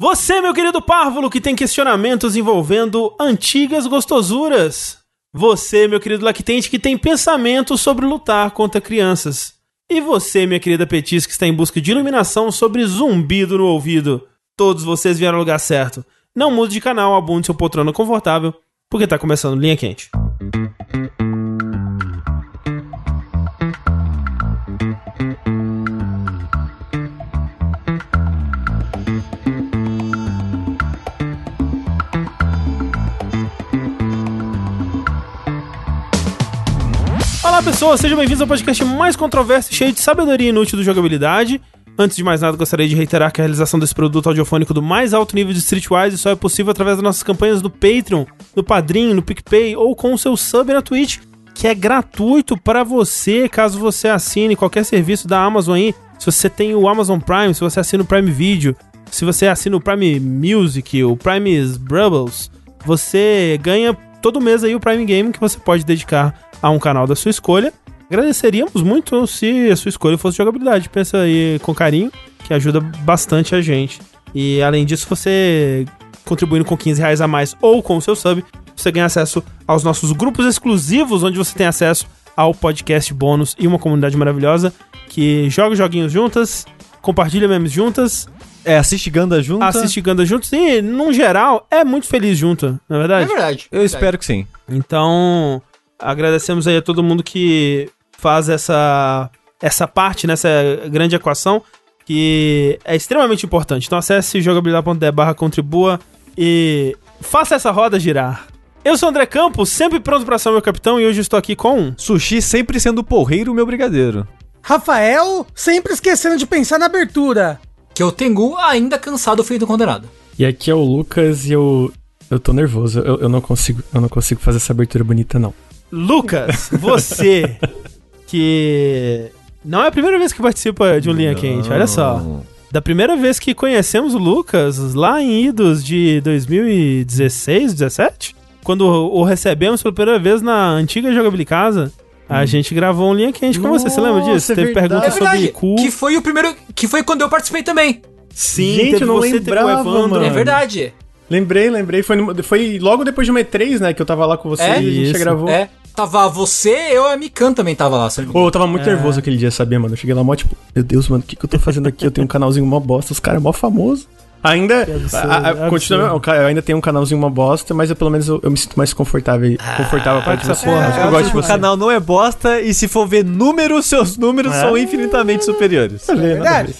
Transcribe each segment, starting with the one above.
Você, meu querido párvulo, que tem questionamentos envolvendo antigas gostosuras. Você, meu querido lactente, que tem pensamentos sobre lutar contra crianças. E você, minha querida Petis, que está em busca de iluminação sobre zumbido no ouvido. Todos vocês vieram ao lugar certo. Não mude de canal, abunde seu poltrona confortável, porque está começando Linha Quente. Olá pessoas, sejam bem-vindos ao podcast mais controverso e cheio de sabedoria inútil do jogabilidade. Antes de mais nada, gostaria de reiterar que a realização desse produto audiofônico do mais alto nível de Streetwise só é possível através das nossas campanhas do Patreon, no Padrim, no PicPay ou com o seu sub na Twitch, que é gratuito para você, caso você assine qualquer serviço da Amazon aí. Se você tem o Amazon Prime, se você assina o Prime Video, se você assina o Prime Music, o Prime Brubbles, você ganha todo mês aí o Prime Game que você pode dedicar a um canal da sua escolha. Agradeceríamos muito se a sua escolha fosse jogabilidade. Pensa aí com carinho, que ajuda bastante a gente. E além disso, você contribuindo com 15 reais a mais ou com o seu sub, você ganha acesso aos nossos grupos exclusivos, onde você tem acesso ao podcast bônus e uma comunidade maravilhosa que joga joguinhos juntas, compartilha memes juntas. É, assiste Ganda junto. Assiste Ganda juntos e, num geral, é muito feliz junto, não é verdade? É verdade. Eu espero que sim. Então, agradecemos aí a todo mundo que faz essa, essa parte nessa grande equação que é extremamente importante. Então acesse jogabilidade.de barra contribua e faça essa roda girar. Eu sou o André Campos, sempre pronto para ser meu capitão e hoje estou aqui com... Sushi sempre sendo porreiro, meu brigadeiro. Rafael, sempre esquecendo de pensar na abertura. Que é o Tengu ainda cansado feito condenado. E aqui é o Lucas e eu. Eu tô nervoso. Eu, eu não consigo. Eu não consigo fazer essa abertura bonita, não. Lucas, você que não é a primeira vez que participa de um Linha Quente, olha só. Da primeira vez que conhecemos o Lucas, lá em idos de 2016, 17, quando o recebemos pela primeira vez na antiga Jogabilidade Casa, a gente gravou um Linha Quente com você, você lembra disso? Nossa, é Teve verdade. pergunta É verdade. sobre cu. Que foi o primeiro. Que foi quando eu participei também. Sim, Gente, teve eu não você, teve o lembrava, Evandro. mano. É verdade. Lembrei, lembrei. Foi, foi logo depois de uma E3, né? Que eu tava lá com você É? e a gente Isso. já gravou. É. Tava você, eu e a Mikan também tava lá. se eu não me Ô, engano. eu tava muito É. nervoso aquele dia, sabia, mano? Eu cheguei lá mó tipo, meu Deus, mano, o que, que eu tô fazendo aqui? Eu tenho um canalzinho mó bosta, os caras mó famoso. Ainda, a- a- absurdo. continua, o cara- eu ainda tenho um canalzinho uma bosta, mas eu, pelo menos eu, eu me sinto mais confortável, confortável para essa você. porra. Que eu gosto de o você. canal não é bosta e se for ver números, seus números É. são infinitamente superiores. Ver, verdade.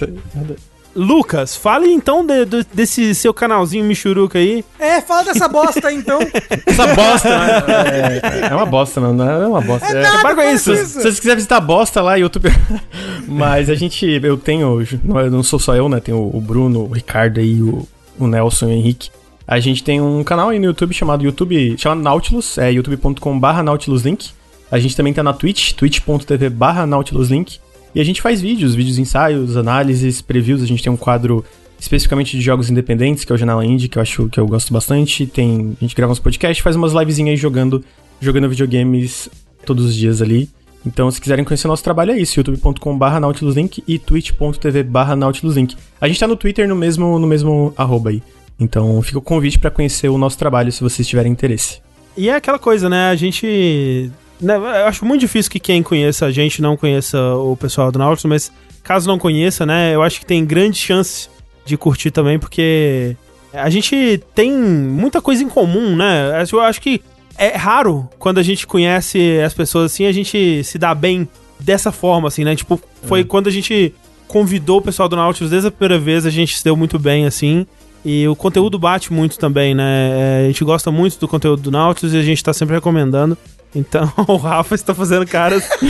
Isso nada. Lucas, fale então de- de- desse seu canalzinho Michuruca aí. É, fala dessa bosta aí, então. Essa bosta, né? É, é uma bosta, mano. É uma bosta. É, Para com isso. Se, se vocês quiserem visitar a bosta lá, YouTube. Mas a gente. Eu tenho. Não, eu não sou só eu, né? Tem o, o Bruno, o Ricardo aí, o, o Nelson e o Henrique. A gente tem um canal aí no YouTube chamado YouTube. Chamado Nautilus, é youtube.com/barra NautilusLink. A gente também tá na Twitch, twitch.tv/barra NautilusLink. E a gente faz vídeos, vídeos ensaios, análises, previews. A gente tem um quadro especificamente de jogos independentes, que é o Janela Indie, que eu acho que eu gosto bastante. Tem, a gente grava uns podcasts, faz umas livezinhas jogando, jogando videogames todos os dias ali. Então, se quiserem conhecer nosso trabalho, é isso, youtube.com.br nautiluslink e twitch.tv nautiluslink. A gente tá no Twitter no mesmo, no mesmo arroba aí. Então, fica o convite pra conhecer o nosso trabalho, se vocês tiverem interesse. E é aquela coisa, né? A gente. Né, eu acho muito difícil que quem conheça a gente não conheça o pessoal do Nautilus, mas caso não conheça, né? Eu acho que tem grande chance de curtir também, porque a gente tem muita coisa em comum, né? Eu acho que é raro quando a gente conhece as pessoas assim, a gente se dá bem dessa forma, assim, né? Tipo, foi quando a gente convidou o pessoal do Nautilus desde a primeira vez, a gente se deu muito bem, assim. E o conteúdo bate muito também, né? É, a gente gosta muito do conteúdo do Nautilus e a gente tá sempre recomendando. Então o Rafa está fazendo caras.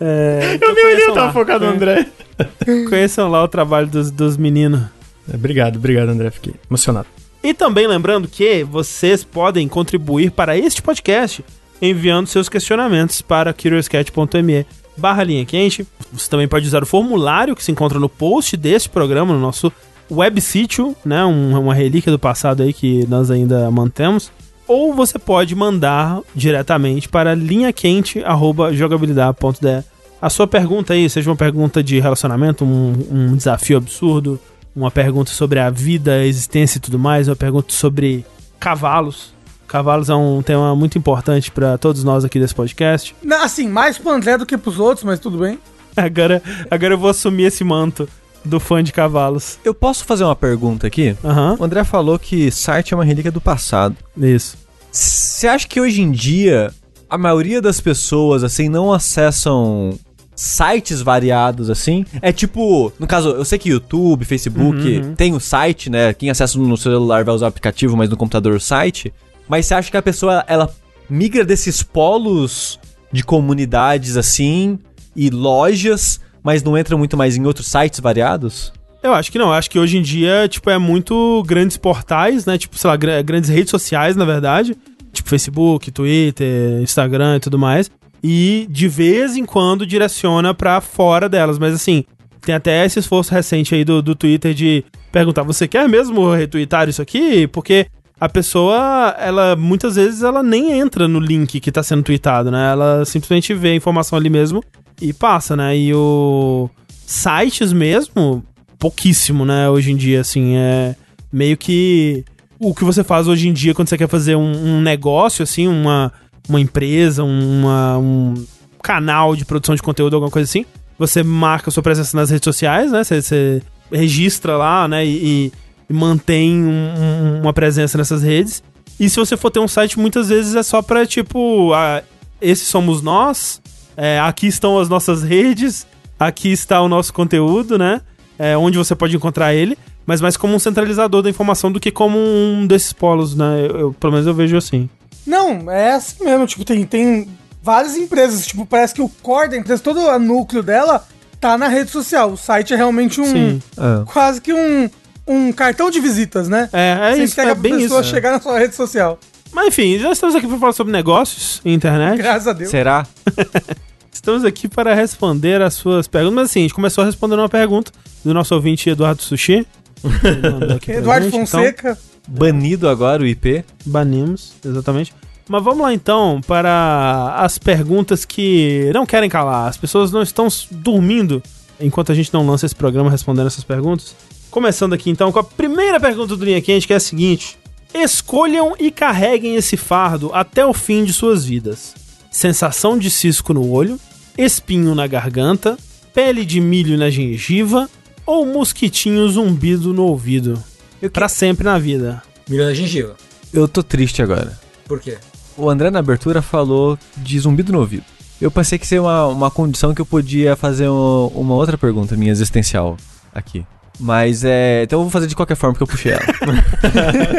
é, então Eu nem olhei, eu tava lá. focado no André. Conheçam lá o trabalho dos, dos meninos. É, Obrigado, obrigado, André. Fiquei emocionado. E também lembrando que vocês podem contribuir para este podcast enviando seus questionamentos para curiouscat.me barra linha quente. Você também pode usar o formulário que se encontra no post deste programa, no nosso web sítio, né? Um- uma relíquia do passado aí que nós ainda mantemos. Ou você pode mandar diretamente para linhaquente.jogabilidade.de. A sua pergunta aí, seja uma pergunta de relacionamento, um, um desafio absurdo, uma pergunta sobre a vida, a existência e tudo mais, uma pergunta sobre cavalos. Cavalos é um tema muito importante pra todos nós aqui desse podcast. Não, Assim, mais pro André do que pros outros, mas tudo bem. Agora, agora eu vou assumir esse manto do fã de cavalos. Eu posso fazer uma pergunta aqui? Aham, O André falou que site é uma relíquia do passado. isso. Você acha que hoje em dia a maioria das pessoas assim não acessam sites variados assim? É tipo, no caso, eu sei que YouTube, Facebook tem o site, né? Quem acessa no celular vai usar o aplicativo, mas no computador o site. Mas você acha que a pessoa ela migra desses polos de comunidades assim e lojas, mas não entra muito mais em outros sites variados? Eu acho que não, eu acho que hoje em dia, tipo, é muito grandes portais, né? Tipo, sei lá, gra- grandes redes sociais, na verdade. Tipo, Facebook, Twitter, Instagram e tudo mais. E de vez em quando direciona pra fora delas. Mas assim, tem até esse esforço recente aí do, do Twitter de perguntar: você quer mesmo retweetar isso aqui? Porque a pessoa, ela muitas vezes ela nem entra no link que tá sendo tweetado, né? Ela simplesmente vê a informação ali mesmo e passa, né? E o sites mesmo, pouquíssimo, né? Hoje em dia, assim, é meio que o que você faz hoje em dia quando você quer fazer um, um negócio, assim, uma, uma empresa, uma, um canal de produção de conteúdo, alguma coisa assim. Você marca sua presença nas redes sociais, né? Você, você registra lá, né? E, e mantém um- um- uma presença nessas redes. E se você for ter um site, muitas vezes é só pra, tipo, ah, esses somos nós, é, aqui estão as nossas redes, aqui está o nosso conteúdo, né? É, onde você pode encontrar ele, mas mais como um centralizador da informação do que como um desses polos, né? Eu, eu- pelo menos eu vejo assim. Não, é assim mesmo. Tipo, tem, tem várias empresas. Tipo, parece que o core da empresa, todo o núcleo dela, tá na rede social. O site é realmente um. Sim. Ah. Quase que um, um cartão de visitas, né? É, é Você isso, entrega é pra bem pessoa isso. chegar na sua rede social. Mas enfim, já estamos aqui para falar sobre negócios e internet. Graças a Deus. Será? Estamos aqui para responder as suas perguntas. Mas assim, a gente começou respondendo uma pergunta do nosso ouvinte Eduardo Sushi. Eduardo gente, então- Fonseca. Banido agora o IP? Banimos, exatamente. Mas vamos lá então para as perguntas que não querem calar. As pessoas não estão dormindo enquanto a gente não lança esse programa respondendo essas perguntas. Começando aqui então com a primeira pergunta do Linha Quente, que é a seguinte: Escolham e carreguem esse fardo até o fim de suas vidas. Sensação de cisco no olho, espinho na garganta, pele de milho na gengiva ou mosquitinho zumbido no ouvido. Eu, Pra sempre na vida. Milho na gengiva. eu tô triste agora. Por quê? O André na abertura falou de zumbido no ouvido. Eu pensei que seria uma, uma condição que eu podia fazer um- uma outra pergunta minha existencial aqui. Mas é. Então eu vou fazer de qualquer forma porque eu puxei ela.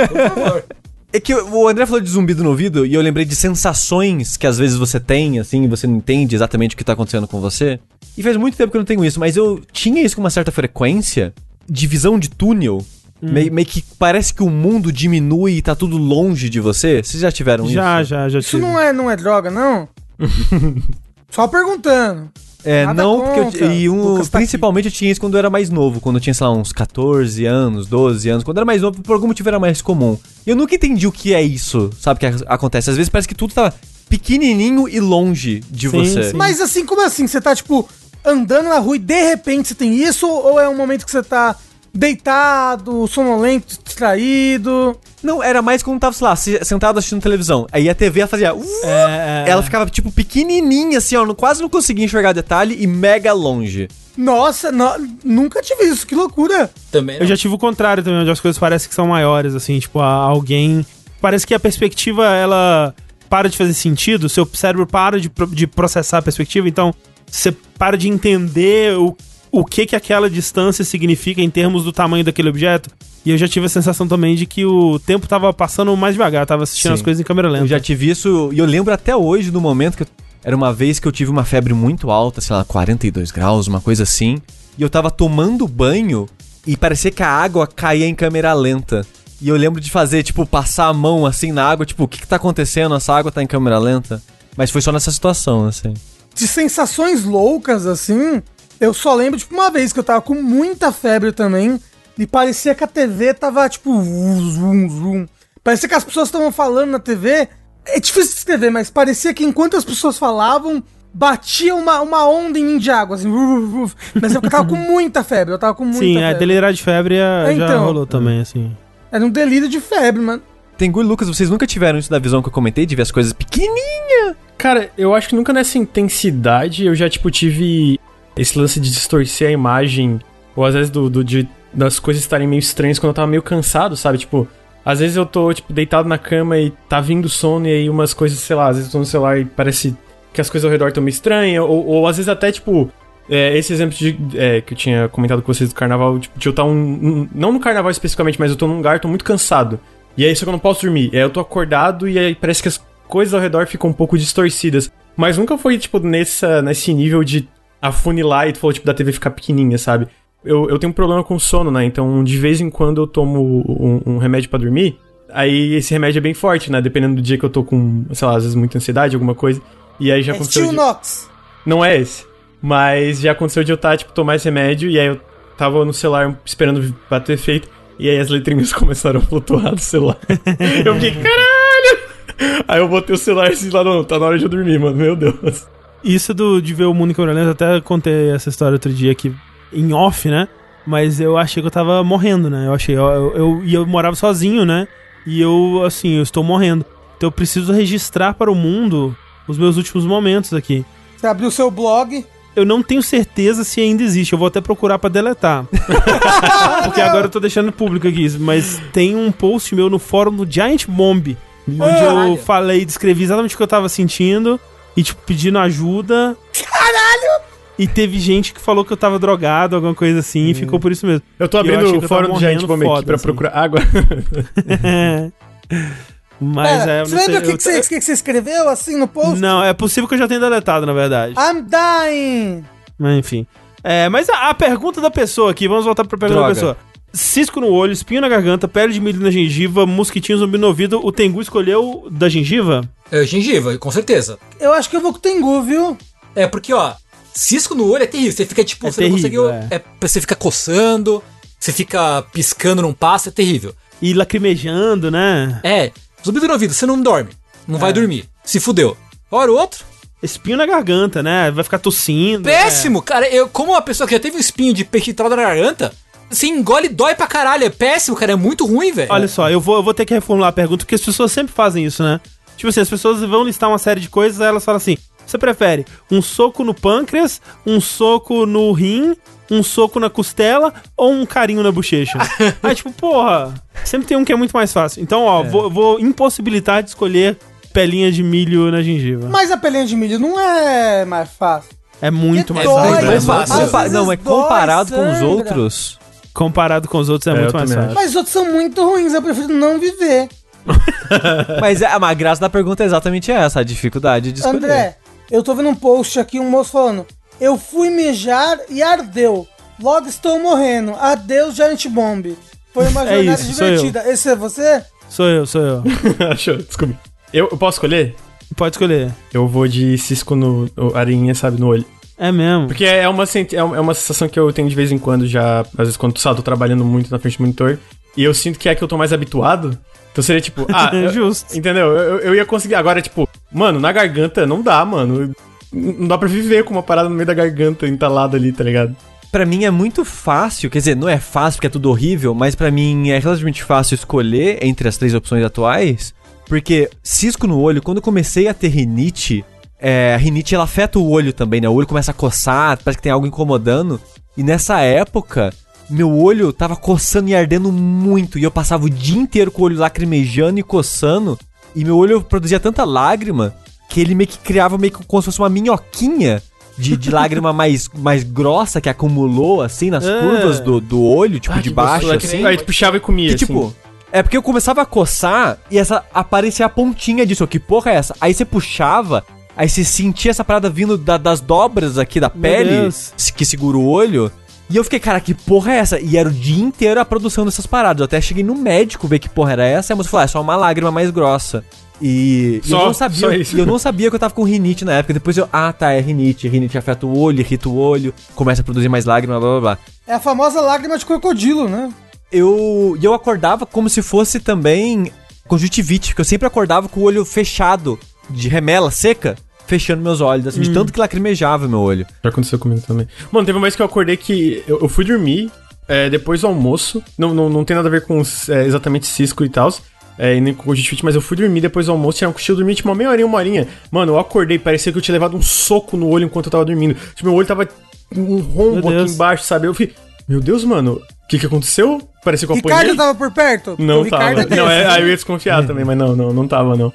Por favor. É que o André falou de zumbido no ouvido e eu lembrei de sensações que às vezes você tem, assim, e você não entende exatamente o que tá acontecendo com você. E faz muito tempo que eu não tenho isso, mas eu tinha isso com uma certa frequência de visão de túnel. Meio, meio que parece que o mundo diminui e tá tudo longe de você. Vocês já tiveram Já, isso? já, já Isso tive. não é, não é droga, não? Só perguntando. É, Nada não, porque contra. eu, e um, tá principalmente eu tinha isso quando eu era mais novo, quando eu tinha, sei lá, uns 14 anos, 12 anos. Quando eu era mais novo, por algum motivo era mais comum. E eu nunca entendi o que é isso, sabe, que ac- acontece. Às vezes parece que tudo tá pequenininho e longe de Sim, você. sim. Mas assim, como assim? Você tá, tipo, andando na rua e de repente você tem isso? Ou é um momento que você tá deitado, sonolento, distraído? Não, era mais quando tava, sei lá, se- sentado assistindo televisão. Aí a TV ela fazia... "Uh", É, é. Ela ficava, tipo, pequenininha, assim, ó. não- Quase não conseguia enxergar detalhe e mega longe. Nossa, no- nunca tive isso, que loucura. Também Eu não. já tive o contrário também, onde as coisas parecem que são maiores, assim, tipo, a- alguém. Parece que a perspectiva, ela para de fazer sentido, seu cérebro para de, de processar a perspectiva, então você para de entender o, o que que aquela distância significa em termos do tamanho daquele objeto. E eu já tive a sensação também de que o tempo tava passando mais devagar, tava assistindo Sim. as coisas em câmera lenta. Eu já tive isso, e eu lembro até hoje do momento que eu- era uma vez que eu tive uma febre muito alta, sei lá, 42 graus, uma coisa assim, e eu tava tomando banho e parecia que a água caía em câmera lenta. E eu lembro de fazer, tipo, passar a mão assim na água, tipo, o que que tá acontecendo? Essa água tá em câmera lenta? Mas foi só nessa situação, assim. De sensações loucas, assim, eu só lembro, tipo, uma vez que eu tava com muita febre também, e parecia que a TV tava, tipo, zum, zum. Parecia que as pessoas estavam falando na TV. É difícil de escrever, mas parecia que enquanto as pessoas falavam, batia uma, uma onda em mim de água, assim. uf, uf, uf. Mas eu tava com muita febre, eu tava com muita Sim, é, febre. delirar de febre é, É, já então. rolou também, assim. Era um delírio de febre, mano. Tengu e Lucas, vocês nunca tiveram isso da visão que eu comentei, de ver as coisas pequenininhas? Cara, eu acho que nunca nessa intensidade eu já, tipo, tive esse lance de distorcer a imagem, ou às vezes do, do- de, das coisas estarem meio estranhas quando eu tava meio cansado, sabe? Tipo, às vezes eu tô, tipo, deitado na cama e tá vindo sono e aí umas coisas, sei lá, às vezes eu tô no celular e parece que as coisas ao redor estão meio estranhas, ou, ou às vezes até, tipo, é, esse exemplo de, é, que eu tinha comentado com vocês do carnaval, tipo, de eu estar um, um- Não no carnaval especificamente, mas eu tô num lugar, tô muito cansado. E aí só que eu não posso dormir. E aí eu tô acordado e aí parece que as coisas ao redor ficam um pouco distorcidas. Mas nunca foi, tipo, nessa, nesse nível de afunilar e tu falou, tipo, da TV ficar pequenininha, sabe? Eu, eu tenho um problema com sono, né? Então, de vez em quando eu tomo um, um remédio pra dormir. Aí esse remédio é bem forte, né? Dependendo do dia que eu tô com, sei lá, às vezes muita ansiedade, alguma coisa. E aí já É aconteceu. De- Nox. não é esse. Mas já aconteceu de eu estar, tipo, tomar esse remédio e aí eu tava no celular esperando bater efeito. E aí as letrinhas começaram a flutuar do celular. eu fiquei, caralho! Aí eu botei o celular assim lá, não, tá na hora de eu dormir, mano, meu Deus. Isso do, de ver o mundo em câmera lenta, até contei essa história outro dia aqui em off, né? Mas eu achei que eu tava morrendo, né? Eu achei, eu, eu, eu, e eu morava sozinho, né? E eu, assim, eu estou morrendo. Então eu preciso registrar para o mundo os meus últimos momentos aqui. Você abriu o seu blog. Eu não tenho certeza se ainda existe. Eu vou até procurar pra deletar. Porque agora eu tô deixando público aqui. Mas tem um post meu no fórum do Giant Bomb. Onde eu Caralho. falei, descrevi exatamente o que eu tava sentindo. E, tipo, pedindo ajuda. Caralho! E teve gente que falou que eu tava drogado, alguma coisa assim. E ficou por isso mesmo. Eu tô Eu abrindo que o eu fórum tava do Giant morrendo Bomb aqui pra assim. procurar água. Mas é. eu você lembra o que, eu- que, você, que que você escreveu assim no post? Não, é possível que eu já tenha deletado, na verdade. I'm dying. Mas enfim. É, mas a, a pergunta da pessoa aqui, vamos voltar pra pergunta Droga. da pessoa. Cisco no olho, espinho na garganta, pele de milho na gengiva, mosquitinho zumbi no ouvido. O Tengu escolheu da gengiva? É, gengiva, com certeza. Eu acho que eu vou com o Tengu, viu? É, porque, ó, cisco no olho é terrível. Você fica, tipo, É você não terrível, consegue. É. você fica coçando, você fica piscando num passo, é terrível. E lacrimejando, né? É, zumbido no ouvido, você não dorme. Não É. vai dormir. Se fudeu. Ora, o outro? Espinho na garganta, né? Vai ficar tossindo. Péssimo, cara. Eu, como uma pessoa que já teve um espinho de peixe entrado na garganta, você engole e dói pra caralho. É péssimo, cara. É muito ruim, velho. É. Olha só, eu vou, eu vou ter que reformular a pergunta, porque as pessoas sempre fazem isso, né? Tipo assim, as pessoas vão listar uma série de coisas, aí elas falam assim: você prefere um soco no pâncreas, um soco no rim, um soco na costela ou um carinho na bochecha? aí, tipo, porra, sempre tem um que é muito mais fácil. Então, ó, vou, vou impossibilitar de escolher pelinha de milho na gengiva. Mas a pelinha de milho não é mais fácil. É muito mais dói, fácil. mais Compa- fácil. Não, mas dói, comparado com os outros. Comparado com os outros é, É, muito mais fácil. Mas os outros são muito ruins, eu prefiro não viver. Mas é, a graça da pergunta é exatamente essa, a dificuldade de escolher. André, eu tô vendo um post aqui, um moço falando: Eu fui mijar e ardeu. Logo estou morrendo. Adeus, Giant Bomb. Foi uma É jornada isso, sou eu. divertida. Esse é você? Sou eu, sou eu. Achou, desculpa. Eu, eu posso escolher? Pode escolher. Eu vou de cisco no, no arinha, sabe, no olho. É mesmo. Porque é uma, senti- é uma é uma sensação que eu tenho de vez em quando já, às vezes quando sabe, tô trabalhando muito na frente do monitor, e eu sinto que é que eu tô mais habituado. Então seria tipo, ah, eu- Justo. entendeu? Eu, eu ia conseguir. Agora, tipo, mano, na garganta não dá, mano. Não dá pra viver com uma parada no meio da garganta entalada ali, tá ligado? Pra mim é muito fácil, quer dizer, não é fácil porque é tudo horrível, mas pra mim é relativamente fácil escolher entre as três opções atuais, porque cisco no olho, quando eu comecei a ter rinite, é, a rinite ela afeta o olho também, né? O olho começa a coçar, parece que tem algo incomodando, e nessa época, meu olho tava coçando e ardendo muito, e eu passava o dia inteiro com o olho lacrimejando e coçando, e meu olho produzia tanta lágrima que ele meio que criava meio que como se fosse uma minhoquinha de, de lágrima mais, mais grossa que acumulou, assim, nas É. curvas do, do olho, tipo, de baixo, Aí, assim. Aí tu puxava e comia, Que, tipo, é porque eu começava a coçar e essa aparecia a pontinha disso. Que porra é essa? Aí você puxava, aí você sentia essa parada vindo da- das dobras aqui da Meu pele Deus. que segura o olho. E eu fiquei, cara, que porra é essa? E era o dia inteiro a produção dessas paradas. Eu até cheguei no médico ver que porra era essa. E a moça falou, ah, é só uma lágrima mais grossa. E, Só- eu não só sabia, isso. eu não sabia que eu tava com rinite na época. Depois eu, ah, tá, é rinite. Rinite afeta o olho, irrita o olho, começa a produzir mais lágrima, blá blá blá. É a famosa lágrima de crocodilo, né? Eu, e eu acordava como se fosse também conjuntivite, porque eu sempre acordava com o olho fechado, de remela seca. Fechando meus olhos, assim, de tanto que lacrimejava meu olho. Já aconteceu comigo também. Mano, teve uma vez que eu acordei que eu, eu fui dormir é, depois do almoço. Não, não, não tem nada a ver com é, exatamente cisco e tal. É, e nem com conjuntivite, mas eu fui dormir depois do almoço, tinha um cochilo, dormi tipo uma meia horinha, uma horinha. Mano, eu acordei, parecia que eu tinha levado um soco no olho enquanto eu tava dormindo. Tipo, meu olho tava com um rombo aqui embaixo, sabe? Eu fiquei, meu Deus, mano, o que que aconteceu? Parecia que eu Ricardo apanhei. tava por perto? Não O tava. Ricardo é. Não, é, aí eu ia desconfiar também, mas não, não, não tava, não.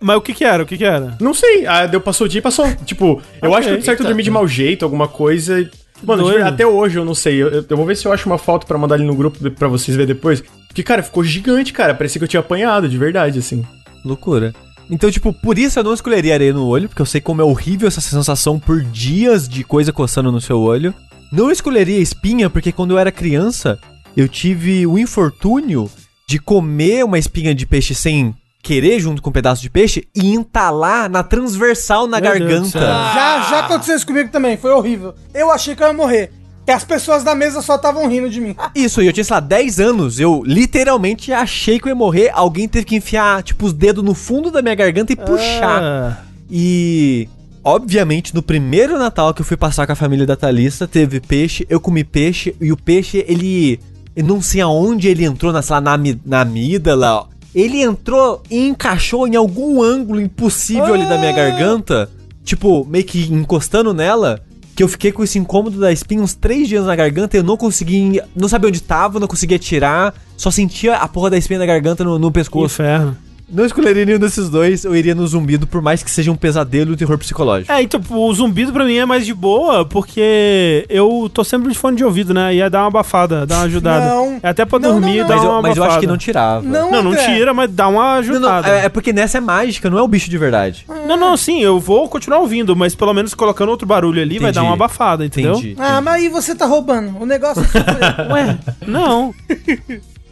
Mas o que que era? O que que era? Não sei, ah, deu, passou o dia e passou. Tipo, eu Ok. acho que eu certo dormir de mau jeito, alguma coisa. Mano, Doido. até hoje eu não sei. Eu, eu- eu vou ver se eu acho uma foto pra mandar ali no grupo pra vocês verem depois. Porque, cara, ficou gigante, cara. Parecia que eu tinha apanhado, de verdade, assim. Loucura. Então, tipo, por isso eu não escolheria areia no olho, porque eu sei como é horrível essa sensação por dias de coisa coçando no seu olho. Não escolheria espinha, porque quando eu era criança, eu tive o infortúnio de comer uma espinha de peixe sem querer, junto com um pedaço de peixe, e entalar na transversal na Meu garganta. Já, já aconteceu isso comigo também, foi horrível. Eu achei que eu ia morrer. Que as pessoas da mesa só estavam rindo de mim. Isso, e eu tinha, sei lá, 10 anos. Eu literalmente achei que eu ia morrer. Alguém teve que enfiar, tipo, os dedos no fundo da minha garganta e puxar. Ah, E obviamente no primeiro Natal que eu fui passar com a família da Thalissa, teve peixe, eu comi peixe e o peixe, ele eu não sei aonde ele entrou, na, sei lá, na, na amígdala, ó. Ele entrou e encaixou em algum ângulo impossível ali da minha garganta, tipo, meio que encostando nela, que eu fiquei com esse incômodo da espinha uns três dias na garganta e eu não conseguia, não sabia onde tava, não conseguia tirar, só sentia a porra da espinha da garganta no, no pescoço. inferno. Não escolheria nenhum desses dois, eu iria no zumbido, por mais que seja um pesadelo e um terror psicológico. É, então, o zumbido pra mim é mais de boa, porque eu tô sempre de fone de ouvido, né? Ia dar uma abafada, dar uma ajudada. Não. É até pra Não, dormir não, não. dar Mas, uma eu, mas eu acho abafada. que não tirava. Não, Não, não tira, mas dá uma ajudada. não, é, é porque nessa é mágica, não é o bicho de verdade. Não, não, sim, eu vou continuar ouvindo, mas pelo menos colocando outro barulho ali vai Entendi. dar uma abafada, entendeu? Entendi. Ah, mas aí você tá roubando. O negócio é. Ué, não.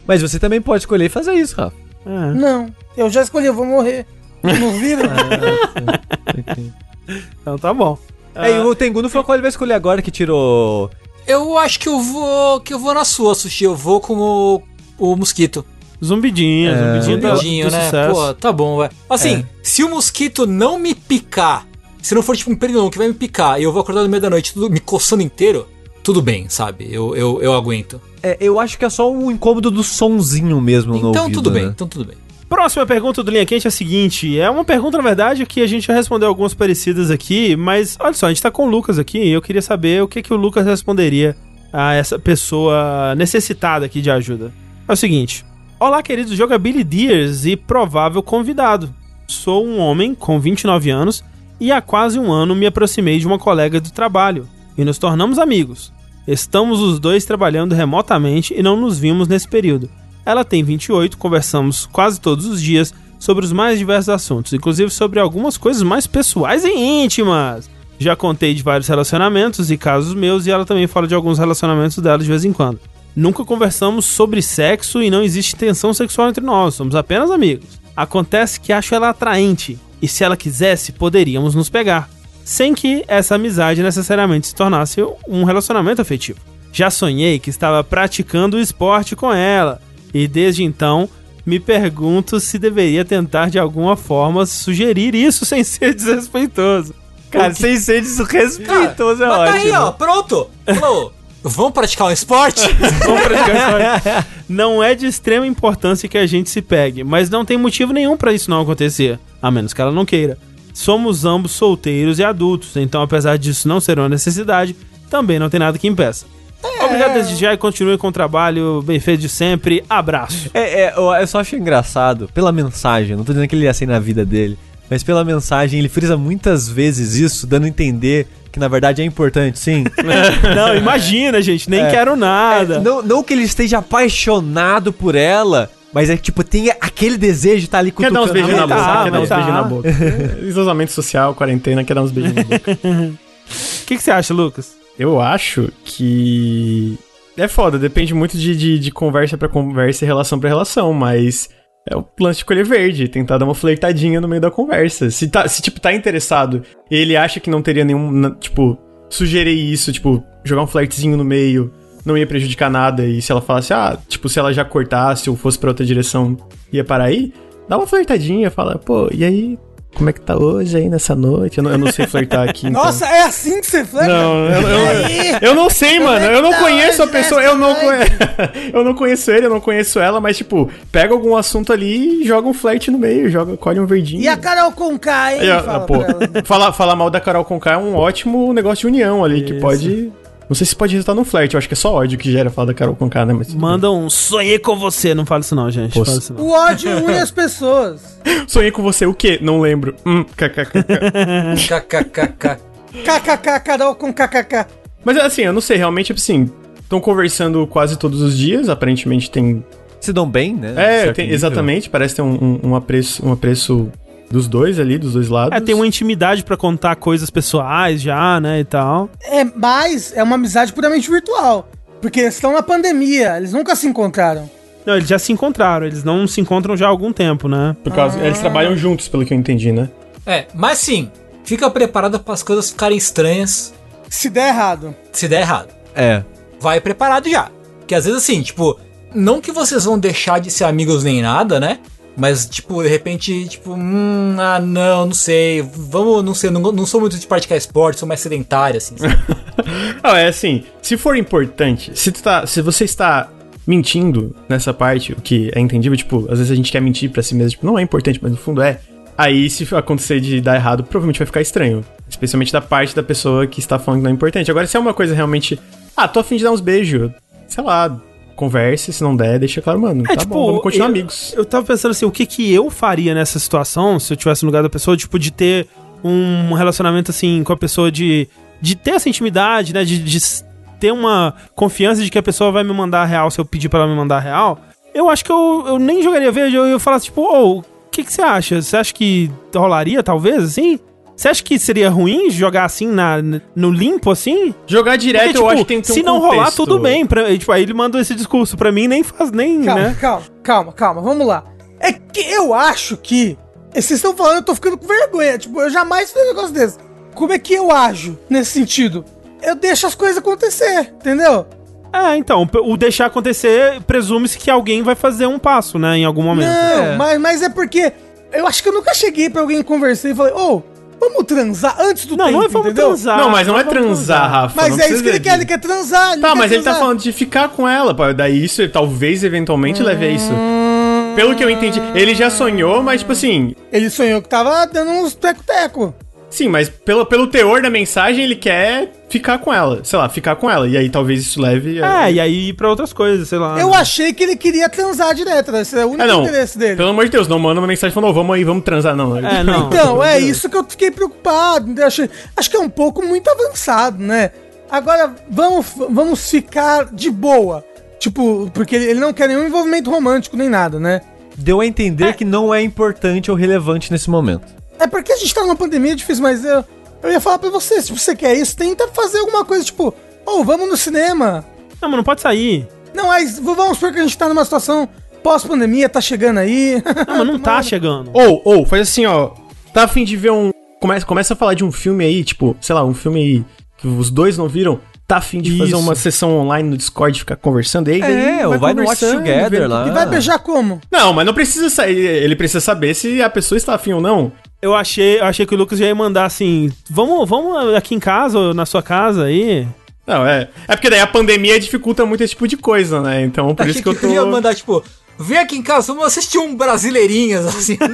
Mas você também pode escolher e fazer isso, Rafa. É. Não, eu já escolhi, eu vou morrer. Não viram? Então tá bom. É, e o Tengu falou qual ele vai escolher agora que tirou. Eu acho que eu vou. que eu vou na sua, Sushi. Eu vou com o, o mosquito. Zumbidinho, zumbidinho, tá- Zumbidinho, né? sucesso. Pô, tá bom, vai. Assim, se o mosquito não me picar, se não for tipo um pernilongo que vai me picar e eu vou acordar no meio da noite tudo me coçando inteiro, tudo bem, sabe? Eu, eu, eu aguento. É, eu acho que é só um incômodo do sonzinho mesmo no Então ouvido, tudo bem, né? então tudo bem. Próxima pergunta do Linha Quente é a seguinte: é uma pergunta, na verdade, que a gente já respondeu algumas parecidas aqui, mas olha só, a gente tá com o Lucas aqui e eu queria saber o que, que o Lucas responderia a essa pessoa necessitada aqui de ajuda. É o seguinte: Olá, queridos jogabilideers e provável convidado. Sou um homem com 29 anos e há quase um ano me aproximei de uma colega do trabalho e nos tornamos amigos. Estamos os dois trabalhando remotamente e não nos vimos nesse período. Ela tem 28, conversamos quase todos os dias sobre os mais diversos assuntos, inclusive sobre algumas coisas mais pessoais e íntimas. Já contei de vários relacionamentos e casos meus e ela também fala de alguns relacionamentos dela de vez em quando. Nunca conversamos sobre sexo e não existe tensão sexual entre nós, somos apenas amigos. Acontece que acho ela atraente e se ela quisesse, poderíamos nos pegar, sem que essa amizade necessariamente se tornasse um relacionamento afetivo. Já sonhei que estava praticando o esporte com ela e desde então me pergunto se deveria tentar de alguma forma sugerir isso sem ser desrespeitoso. Cara, sem ser desrespeitoso é Mas tá ótimo. aí, ó, pronto. Falou, vamos praticar um esporte? Vamos praticar esporte. não é de extrema importância que a gente se pegue, mas não tem motivo nenhum pra isso não acontecer, a menos que ela não queira. Somos ambos solteiros e adultos, então apesar disso não ser uma necessidade, também não tem nada que impeça. Obrigado desde já e continue com o trabalho bem feito de sempre. Abraço. É, é, eu, eu só acho engraçado, pela mensagem, não tô dizendo que ele ia assim na vida dele, mas pela mensagem ele frisa muitas vezes isso, dando a entender que na verdade é importante, sim. não, imagina, gente, nem É. quero nada. É, não, não que ele esteja apaixonado por ela, mas é que, tipo, tem aquele desejo de estar ali Quer dar uns beijinhos na tá, boca, quer dar uns tá. beijinhos na boca. É, Isolamento social, quarentena, quer dar uns beijinhos na boca. O que, que você acha, Lucas? Eu acho que. É foda, depende muito de, de, de conversa pra conversa e relação pra relação, mas. É o lance de colher verde, tentar dar uma flertadinha no meio da conversa. Se, tá, se tipo, tá interessado e ele acha que não teria nenhum. Tipo, sugerir isso, tipo, jogar um flertezinho no meio, não ia prejudicar nada. E se ela falasse, ah, tipo, se ela já cortasse ou fosse pra outra direção, ia parar aí, dá uma flertadinha, fala, pô, e aí, como é que tá hoje aí nessa noite? Eu não, eu não sei flertar aqui. então. Nossa, é assim que você flerta? Não, eu, eu- E eu não sei, mano. Eu não Então, conheço a pessoa. Eu não, conhe... noite. eu não conheço ele, eu não conheço ela, mas, tipo, pega algum assunto ali e joga um flerte no meio, joga, colhe um verdinho. E a Carol Conká, hein? Ó, Fala pô, falar, falar mal da Carol Conká é um ótimo negócio de união ali, que Isso. pode. Não sei se pode resultar num flerte, eu acho que é só ódio que gera falar da Carol Conká, né? Mas Manda um sonhei com você. Não fala isso não, gente. Fala isso não. O ódio une as pessoas. Sonhei com você o quê? Não lembro. Hum, kkkk. KKKK. KKK, Carol com KKK. Mas assim, eu não sei, realmente, assim, estão conversando quase todos os dias, aparentemente tem Se dão bem, né? É, tem- exatamente. Parece ter um, um, um apreço, um apreço dos dois ali, dos dois lados. É, tem uma intimidade pra contar coisas pessoais já, né, e tal. É, mas é uma amizade puramente virtual. Porque eles estão na pandemia, eles nunca se encontraram. Não, eles já se encontraram, eles não se encontram já há algum tempo, né? Por causa, Ah. Eles trabalham juntos, pelo que eu entendi, né? É, mas sim, fica preparado para as coisas ficarem estranhas Se der errado. se der errado. É. Vai preparado já. Que às vezes assim, tipo, não que vocês vão deixar de ser amigos nem nada, né? Mas, tipo, de repente, tipo, hum, ah, não, não sei. Vamos, não sei, não, não sou muito de praticar esporte, sou mais sedentário, assim. Ah, é assim, se for importante, se, tu tá, se você está mentindo nessa parte, o que é entendível, tipo, às vezes a gente quer mentir pra si mesmo, tipo, não é importante, mas no fundo é. Aí, se acontecer de dar errado, provavelmente vai ficar estranho. Especialmente da parte da pessoa que está falando que não é importante. Agora, se é uma coisa realmente. Ah, tô afim de dar uns beijos. Sei lá, converse, se não der, deixa claro, mano. É, tá tipo, bom, vamos continuar eu- amigos. Eu tava pensando assim, o que que eu faria nessa situação, se eu tivesse no lugar da pessoa, tipo, de ter um relacionamento assim com a pessoa de. de ter essa intimidade, né? De, de ter uma confiança de que a pessoa vai me mandar a real se eu pedir pra ela me mandar a real. Eu acho que eu, eu nem jogaria verde, eu ia falar, tipo, ô, o que que você acha? Você acha que rolaria, talvez, assim? Você acha que seria ruim jogar assim na, no limpo, assim? Jogar direto, Porque, eu tipo, acho que tem que ter se um não rolar, contexto. tudo bem. Pra, tipo, aí ele mandou esse discurso pra mim, nem faz, nem, Calma, né? calma, calma, calma, vamos lá. É que eu acho que. Vocês estão falando, eu tô ficando com vergonha. Tipo, eu jamais fiz um negócio desse. Como é que eu ajo nesse sentido? Eu deixo as coisas acontecer, entendeu? É, então, o deixar acontecer, presume-se que alguém vai fazer um passo, né, em algum momento. Não, É. mas, mas é porque. Eu acho que eu nunca cheguei pra alguém conversar e falei, ô, vamos transar antes do Não, tempo, não é vamos entendeu? transar. Não, mas não é vamos transar, Rafa. Mas não é isso que ele quer, ele quer transar. Tá, quer mas ele tá transar. falando de ficar com ela, pô. Daí isso talvez eventualmente leve a isso. Pelo que eu entendi, ele já sonhou, mas tipo assim. Ele sonhou que tava dando uns teco-teco. Sim, mas pelo, pelo teor da mensagem, ele quer ficar com ela. Sei lá, ficar com ela. E aí talvez isso leve a. É, e aí ir pra outras coisas, sei lá. Eu achei que ele queria transar direto, né? Esse é o único Ah, não. interesse dele. Pelo amor de Deus, não manda uma mensagem falando, "Ô, vamos aí, vamos transar, não. É, não. Então, é isso que eu fiquei preocupado. Eu Acho, acho que é um pouco muito avançado, né? Agora, vamos, vamos ficar de boa. Tipo, porque ele ele não quer nenhum envolvimento romântico nem nada, né? Deu a entender que não é importante ou relevante nesse momento. É porque a gente tá numa pandemia difícil, mas eu, eu ia falar pra você, se você quer isso, tenta fazer alguma coisa, tipo, ô, vamos no cinema. Não, mas não pode sair. Não, mas vamos supor que a gente tá numa situação pós-pandemia, tá chegando aí. Não, mas não tá chegando. Ou, ou, faz assim, ó. Tá afim de ver um. Começa, começa a falar de um filme aí, tipo, sei lá, um filme aí que os dois não viram. Tá afim de fazer Isso. uma sessão online no Discord, ficar conversando. Aí, É, ou vai no Watch conversando, Together vendo- lá. e vai beijar como? Não, mas não precisa sair. Ele precisa saber se a pessoa está afim ou não. Eu achei, eu achei que o Lucas já ia mandar assim: vamos, vamos aqui em casa ou na sua casa aí. Não, é. É porque daí a pandemia dificulta muito esse tipo de coisa, né? Então, por Achei isso que eu tô. ele ia mandar, tipo, vem aqui em casa, vamos assistir um Brasileirinhas, assim.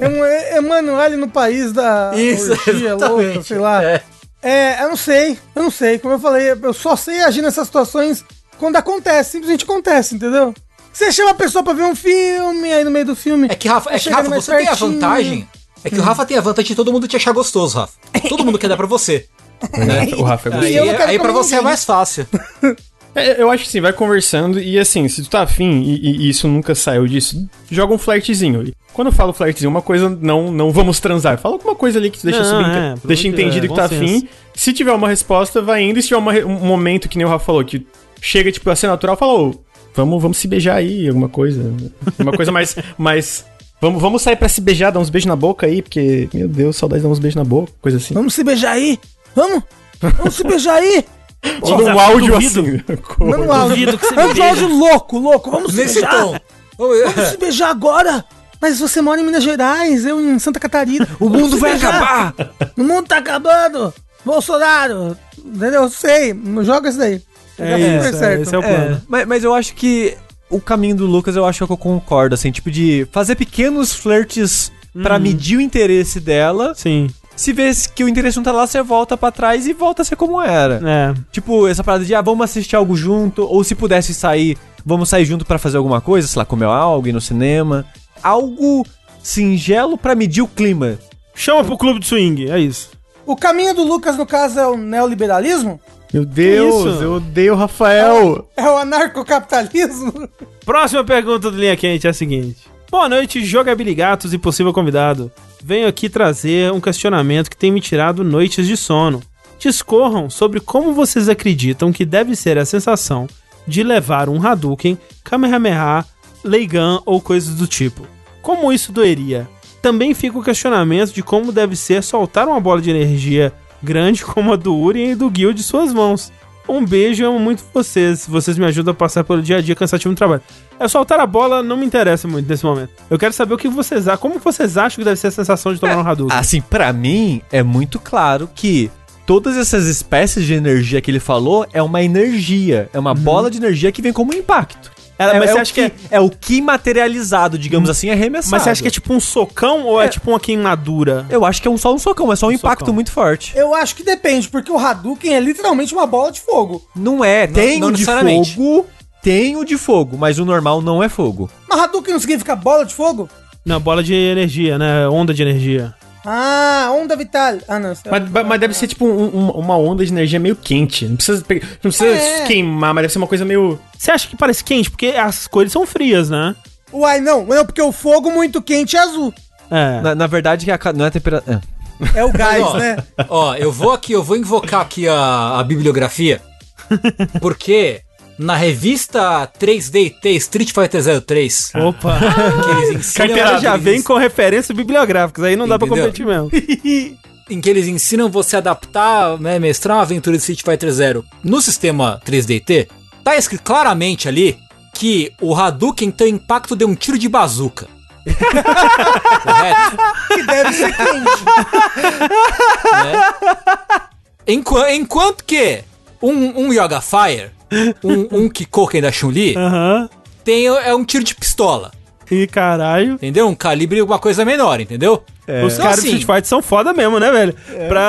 É um Emanuele no país da Isso, orgia louca, sei lá. É. É, eu não sei, eu não sei. Como eu falei, eu só sei agir nessas situações quando acontece, simplesmente acontece, entendeu? Você chama a pessoa pra ver um filme, aí no meio do filme. É que, Rafa, é que, Rafa você tem a pertinho. vantagem. É que o Rafa tem a vantagem de todo mundo te achar gostoso, Rafa. Todo mundo quer dar pra você. né? O Rafa é E Aí, eu não quero aí pra você é ninguém. mais fácil. É, eu acho que sim, vai conversando e assim, se tu tá afim e, e- isso nunca saiu disso, joga um flertezinho. E Quando eu falo flertezinho, uma coisa não, não vamos transar. Fala alguma coisa ali que tu deixa, Não, é, deixa entendido é, que tá bom afim. senso. Se tiver uma resposta, vai indo. E se tiver uma um momento que nem o Rafa falou, que chega tipo a ser natural, fala, ô, vamos, vamos se beijar aí, alguma coisa. Uma coisa mais. mais vamos, vamos sair pra se beijar, dar uns beijos na boca aí, porque, meu Deus, saudade de dar uns beijos na boca, coisa assim. Vamos se beijar aí? Vamos? Vamos se beijar aí? Manda um áudio duvido. assim. Manda um áudio. Duvido que você me Vamos um beija. áudio louco, louco. Vamos se Nesse beijar. tom. Vamos- Vamos se beijar agora. Mas você mora em Minas Gerais, eu em Santa Catarina. O mundo vai Já- acabar! O mundo tá acabando! Bolsonaro! Entendeu? Eu sei, não joga isso daí. É Já isso, foi é, certo. esse é o É, plano. mas, mas eu acho que o caminho do Lucas, eu acho que eu concordo, assim, tipo de fazer pequenos flertes pra medir o interesse dela. Sim, Se vê que o interesse não tá lá, você volta pra trás e volta a ser como era. é. Tipo, essa parada de, ah, vamos assistir algo junto, ou se pudesse sair, vamos sair junto pra fazer alguma coisa, sei lá, comer algo, ir no cinema. Algo singelo pra medir o clima. Chama pro clube de swing, é isso. O caminho do Lucas, no caso, é o neoliberalismo? Meu Deus, isso? eu odeio o Rafael. É o anarcocapitalismo? Próxima pergunta do Linha Quente é a seguinte. Boa noite, jogabiligatos e possível convidado. Venho aqui trazer um questionamento que tem me tirado noites de sono. Discorram sobre como vocês acreditam que deve ser a sensação de levar um Hadouken, Kamehameha, Leigan ou coisas do tipo. Como isso doeria? Também fica o questionamento de como deve ser soltar uma bola de energia grande como a do Urien e do Gil de suas mãos. Um beijo, amo muito vocês. Vocês me ajudam a passar pelo dia a dia cansativo no trabalho. É soltar a bola não me interessa muito nesse momento. Eu quero saber o que vocês acham. Como vocês acham que deve ser a sensação de tomar um Hadouken? Assim, pra mim, é muito claro que todas essas espécies de energia que ele falou é uma energia, é uma bola de energia que vem como um impacto. É, mas é você acha que é- é o que materializado, digamos assim, arremessado. Mas você acha que é tipo um socão ou é, É. tipo uma queimadura? Eu acho que é um, só um socão, é só um, impacto socão. muito forte. Eu acho que depende, porque o Hadouken é literalmente uma bola de fogo. Não é, tem não o de fogo, tem o de fogo, mas o normal não é fogo. Mas Hadouken não significa bola de fogo? Não, bola de energia, né? Onda de energia. Ah, onda vital. Ah, não. Mas, mas- mas deve ser tipo um- um- uma onda de energia meio quente. Não precisa, não precisa É. queimar, mas deve ser uma coisa meio. Você acha que parece quente? Porque as cores são frias, né? Uai, não. Não, porque o fogo muito quente é azul. É. Na, na verdade, a não é temperatura. É o gás, ó, né? Ó, eu vou aqui, eu vou invocar aqui a, a bibliografia, porque na revista 3DT Street Fighter 03, Opa. que eles ensinam, Carteira já vem com referências bibliográficas, aí não dá pra Entendeu? competir mesmo. em que eles ensinam você a adaptar, né, mestrar uma aventura de Street Fighter Zero no sistema 3DT, tá escrito claramente ali que o Hadouken tem o impacto de um tiro de bazuca. Correto? Que deve ser quente. Enqu- enquanto que um, um Yoga Fire, um, um Kikoken da Chun-Li, Aham. tem, é um tiro de pistola. E caralho. Entendeu? Um calibre, uma coisa menor, entendeu? Os Então, caras assim, do Street Fighter são foda mesmo, né, velho? Pra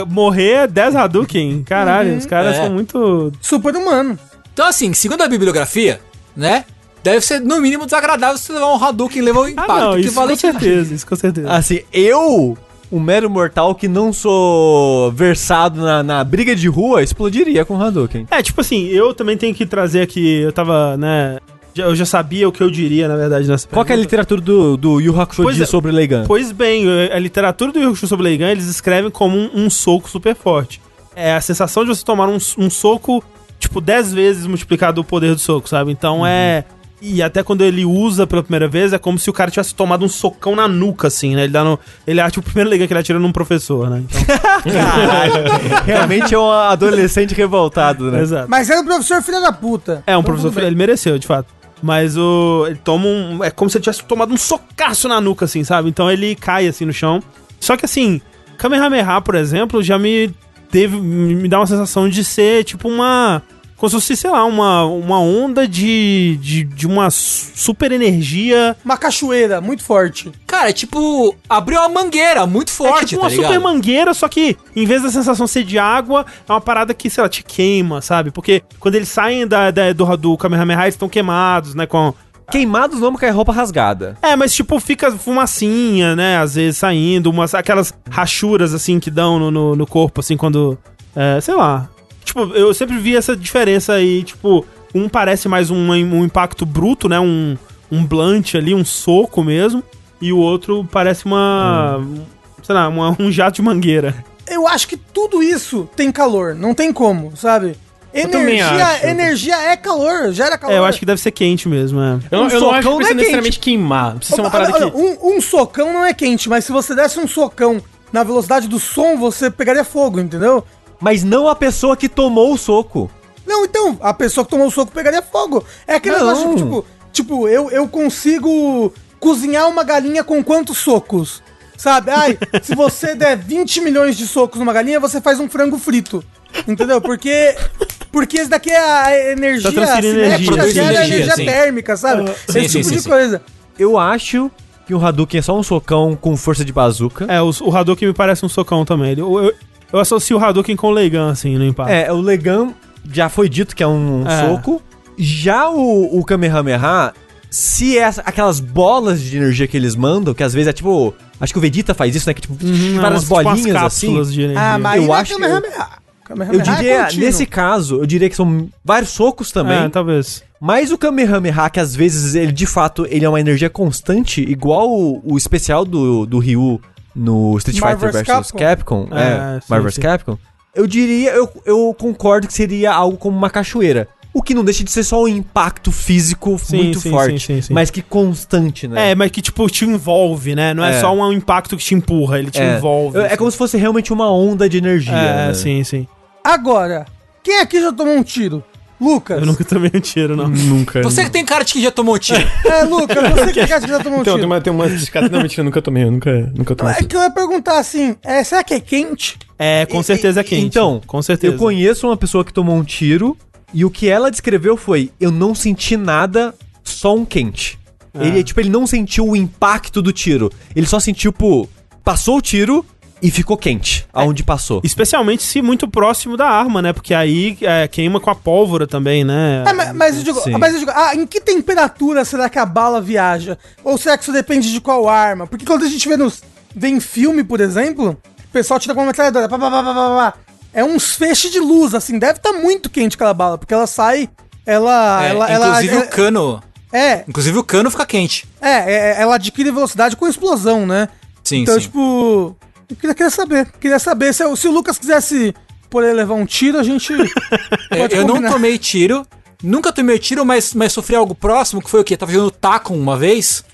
ah, morrer é 10 Hadouken. Caralho, os caras É. são muito. Super humano. Então, assim, segundo a bibliografia, né? Deve ser, no mínimo, desagradável você levar um Hadouken e levar um Ah, impacto não, isso com certeza, isso com certeza. Assim, eu, um mero mortal que não sou versado na, na briga de rua, explodiria com Hadouken. É, tipo assim, eu também tenho que trazer aqui, eu tava, né, eu já sabia o que eu diria, na verdade, nessa Qual que é a literatura do, do Yu Hakusho Pois é. sobre Leigan? Pois bem, a literatura do Yoshu sobre Leigan, eles escrevem como um, um soco super forte. É a sensação de você tomar um, um soco, tipo, 10 vezes multiplicado o poder do soco, sabe? Então é... E até quando ele usa pela primeira vez, é como se o cara tivesse tomado um socão na nuca, assim, né? Ele dá no... Ele acha o primeiro Leigan que ele atira num professor, né? Então, Realmente é um adolescente revoltado, né? exato. Mas era um professor filho da puta. É, um Então, professor, bem. ele mereceu, de fato. Mas o. Ele toma um. É como se ele tivesse tomado um socaço na nuca, assim, sabe? Então ele cai assim no chão. Só que assim, Kamehameha, por exemplo, já me teve. Me dá uma sensação de ser tipo uma. Como se fosse, sei lá, uma, uma onda de, de, de uma su- super energia. Uma cachoeira muito forte. Cara, é tipo, abriu uma mangueira muito é forte, tipo tá uma ligado? super mangueira, só que em vez da sensação ser de água, é uma parada que, sei lá, te queima, sabe? Porque quando eles saem da, da- do, do Kamehameha, eles estão queimados, né? Com, Queimados não porque é roupa rasgada. É, mas tipo, fica fumacinha, né? Às vezes saindo, umas, aquelas rachuras assim que dão no, no, no corpo, assim, quando. É, sei lá. Tipo, eu sempre vi essa diferença aí, tipo, um parece mais um, um impacto bruto, né? Um, um blunt ali, um soco mesmo. E o outro parece uma. Sei lá, uma- um jato de mangueira. Eu acho que tudo isso tem calor. Não tem como, sabe? Energia, energia é calor, gera calor. É, eu acho que deve ser quente mesmo, é. Eu, não- Um eu não acho socão que não precisa é necessariamente queimar. Não precisa ser uma parada Olha, que. um, um socão não é quente, mas se você desse um socão na velocidade do som, você pegaria fogo, entendeu? Mas não a pessoa que tomou o soco. Não, então, a pessoa que tomou o soco pegaria fogo. É aquele Não. negócio, tipo, tipo, eu, eu consigo cozinhar uma galinha com quantos socos? Sabe? Ai, se você der 20 milhões de socos numa galinha, você faz um frango frito. Entendeu? Porque. Porque esse daqui é a energia Tá energia, cinética, gera energia, energia sim. térmica, sabe? Sim, Esse sim, tipo sim, de sim. coisa. Eu acho que um Hadouken é só um socão com força de bazuca. É, o, o Hadouken me parece um socão também. Ele- Eu, eu, eu associo o Hadouken com o Leigan, assim, no impacto. É, o Legan já foi dito que é um É. soco. Já o, o Kamehameha, se é aquelas bolas de energia que eles mandam, que às vezes é tipo. Acho que o Vegeta faz isso, né? Que tipo, Uhum, várias umas- tipo bolinhas assim. cápsulas de energia. Ah, mas Eu é acho- Kamehameha. Eu Kamehameha é diria, contínuo. nesse caso, eu diria que são vários socos também. É, talvez. Mas o Kamehameha, que às vezes ele de fato ele é uma energia constante, igual o, o especial do, do Ryu no Street Marvel's Fighter vs Capcom, É, é, sim, Marvel's sim. Capcom, eu diria, eu, eu concordo que seria algo como uma cachoeira. O que não deixa de ser só um impacto físico Sim, muito sim, forte, sim, sim, sim. mas que constante, né? É, mas que, tipo, te envolve, né? Não é, É. só um impacto que te empurra, ele te É. envolve. É como se fosse realmente uma onda de energia. É, né? sim, sim. Agora, quem aqui já tomou um tiro? Lucas. Eu nunca tomei um tiro, não. Nunca. Você que tem cara de que já tomou um tiro. É, Lucas, você que aqui já tomou um Então, tem tiro. uma, tem uma cicatriz. Não, mentira, eu nunca tomei, eu nunca, nunca tomei. É que eu ia perguntar assim, é, será que é quente? É, com certeza é quente. Então, com certeza. Eu conheço uma pessoa que tomou um tiro e o que ela descreveu foi: eu não senti nada, só um quente. Ah. Ele, tipo, ele não sentiu o impacto do tiro. Ele só sentiu, tipo, passou o tiro e ficou quente aonde passou. Especialmente se muito próximo da arma, né? Porque aí é, queima com a pólvora também, né? É, mas, mas eu digo, Sim. mas eu digo, ah, em que temperatura será que a bala viaja? Ou será que isso depende de qual arma? Porque quando a gente vê, nos, vê em filme, por exemplo, o pessoal tira com uma metralhadora, pá, pá, pá, pá, pá, pá. é uns feixes de luz, assim, deve estar muito quente aquela bala, porque ela sai, ela... É, ela, inclusive ela o cano. é, Inclusive o cano fica quente. é, é, ela adquire velocidade com explosão, né? Sim, então, sim. tipo, eu queria, queria saber, queria saber se, se o Lucas quisesse poder levar um tiro, a gente É, pode eu não tomei tiro. Nunca tomei tiro, mas, mas sofri algo próximo, que foi o quê? Tava jogando taco uma vez.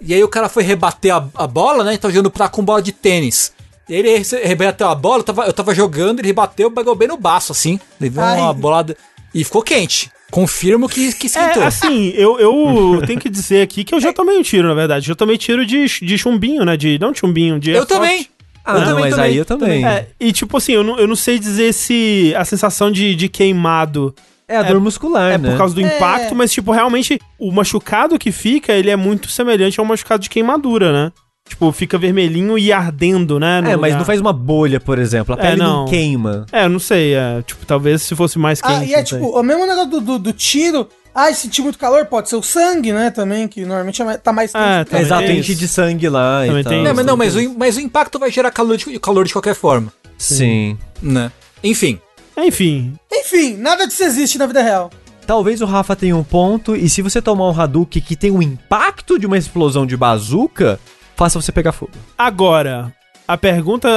e aí o cara foi rebater a, a bola, né? Tava jogando taco com bola de tênis. E ele rebateu a bola, eu tava, eu tava jogando, ele rebateu, pegou bem no baço, assim. Levou uma bolada. E ficou quente. Confirmo que, que esquentou. É, assim, eu, eu tenho que dizer aqui que eu já tomei um tiro, na verdade. Já tomei tiro de, de chumbinho, né? De, não chumbinho, de eu airsoft. também. Ah, eu não, também mas tomei. aí eu também. É, e tipo assim, eu não, eu não sei dizer se a sensação de, de queimado É a dor muscular, é né? por causa do impacto, mas tipo, realmente, o machucado que fica, ele é muito semelhante ao machucado de queimadura, né? Tipo, fica vermelhinho e ardendo, né? É, mas lugar. não faz uma bolha, por exemplo. A É, pele não. não. queima. É, eu não sei, é, tipo, talvez se fosse mais quente. Ah, e é tipo, o mesmo negócio do, do, do tiro. Ah, sentir muito calor, pode ser o sangue, né? Também, que normalmente é mais- tá mais Ah, do que- Também Exato, tem de sangue lá Também e tal. tem Não, mas, não mas, o, mas o impacto vai gerar calor de, calor de qualquer forma. Sim. Né? Enfim. Enfim, Enfim, nada disso existe na vida real. Talvez o Rafa tenha um ponto, e se você tomar um Hadouken que tem o impacto de uma explosão de bazuca, faça você pegar fogo. agora, a pergunta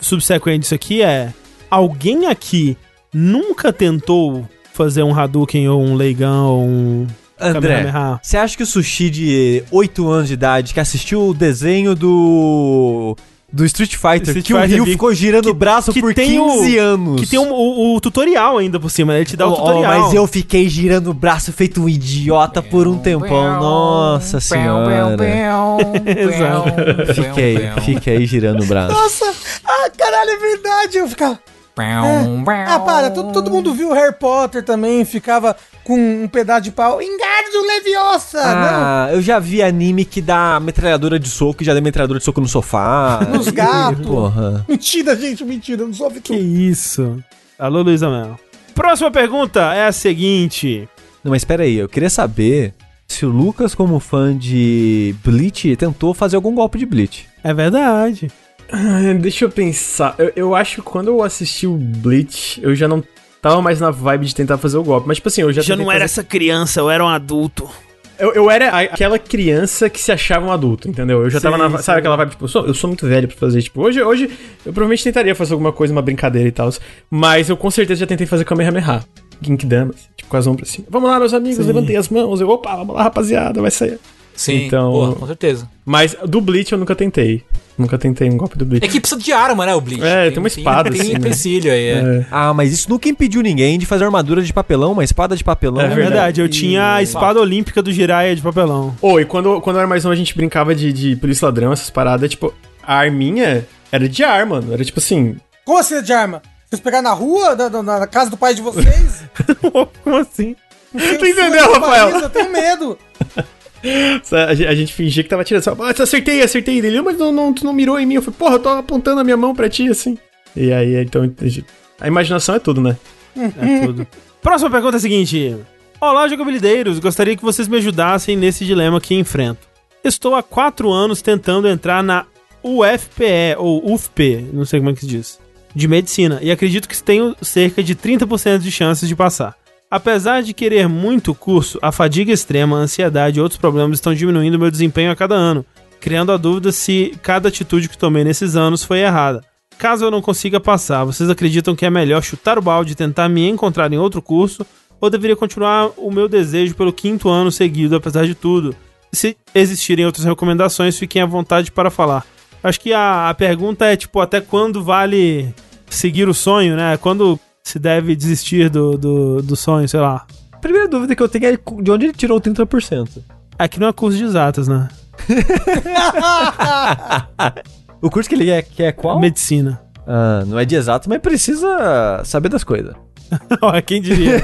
subsequente disso aqui é: alguém aqui nunca tentou fazer um Hadouken ou um Leigan ou um. André, você acha que o Sushi de 8 anos de idade, que assistiu o desenho do... Do Street Fighter, Street que o Fighter Ryu vi- ficou girando o braço que por tem 15 o- anos. Que tem um- o, o tutorial ainda por cima, né? Ele te dá o Oh, oh, tutorial. mas eu fiquei girando o braço feito um idiota por um tempão. Nossa senhora. Fiquei, fiquei girando o braço. Nossa, ah, caralho, é verdade. Eu ficava. Ah, para, todo, todo mundo viu Harry Potter também, ficava com um pedaço de pau. Engardo Leviosa! Ah, eu já vi anime que dá metralhadora de soco e já dá metralhadora de soco no sofá. Nos gatos. Porra. Não. Mentira, gente, mentira, eu não sou Que Vitor. isso. Alô, Luísa Mel. Próxima pergunta é a seguinte. Não, mas espera aí, eu queria saber se o Lucas, como fã de Bleach, tentou fazer algum golpe de Bleach. É verdade. Deixa eu pensar. Eu, eu acho que quando eu assisti o Bleach, eu já não tava mais na vibe de tentar fazer o golpe. Mas, tipo assim, eu já Já não era fazer- essa criança, eu era um adulto. Eu, eu era aquela criança que se achava um adulto, entendeu? Eu já tava Sim, na. sim. Sabe aquela vibe, tipo, eu sou, eu sou muito velho pra fazer. Tipo, hoje, hoje eu provavelmente tentaria fazer alguma coisa, uma brincadeira e tal. Mas eu com certeza já tentei fazer Kamehameha. Assim, tipo, com as mãos pra cima. Vamos lá, meus amigos, Sim. levantei as mãos. Eu, opa, vamos lá, rapaziada, vai sair. Sim, Então- porra, com certeza. Mas do Bleach eu nunca tentei. Nunca tentei um golpe do Bleach. É que precisa de arma, né, o Bleach? É, tem uma espada, Tem, assim, tem né? empecilho aí, é. É. Ah, mas isso nunca impediu ninguém de fazer armadura de papelão, uma espada de papelão. É É verdade, eu E- tinha a espada olímpica do Jiraiya de papelão. Ô, e quando, quando eu era mais novo, a gente brincava de, de polícia ladrão, essas paradas, tipo, a arminha era de ar, mano. Era tipo assim. Como assim de arma? Vocês pegaram na rua, na, na- na casa do pai de vocês? Como assim? Tem Tu entendeu, Rafael? país, Eu tenho medo. A, gente- fingia que tava tirando. Só, ah, acertei, acertei dele. Mas não, não, tu não mirou em mim. Eu falei, porra, eu tô apontando a minha mão pra ti, assim. E aí, então. A imaginação é tudo, né? É tudo. Próxima pergunta é a seguinte: Olá, jogabilideiros. Gostaria que vocês me ajudassem nesse dilema que enfrento. Estou há quatro anos tentando entrar na UFPE, ou UFP, não sei como é que se diz, de medicina, e acredito que tenho cerca de 30% de chances de passar. Apesar de querer muito curso, a fadiga extrema, a ansiedade e outros problemas estão diminuindo meu desempenho a cada ano, criando a dúvida se cada atitude que tomei nesses anos foi errada. Caso eu não consiga passar, vocês acreditam que é melhor chutar o balde e tentar me encontrar em outro curso? Ou deveria continuar o meu desejo pelo quinto ano seguido, apesar de tudo? Se existirem outras recomendações, fiquem à vontade para falar. Acho que a, a pergunta é, tipo, até quando vale seguir o sonho, né? Quando se deve desistir do, do, do sonho, sei lá. A primeira dúvida que eu tenho é de onde ele tirou 30%. Aqui não é curso de exatas, né? O curso que ele quer, quer é qual? Medicina. Ah, não é de exato, mas precisa saber das coisas. Quem diria?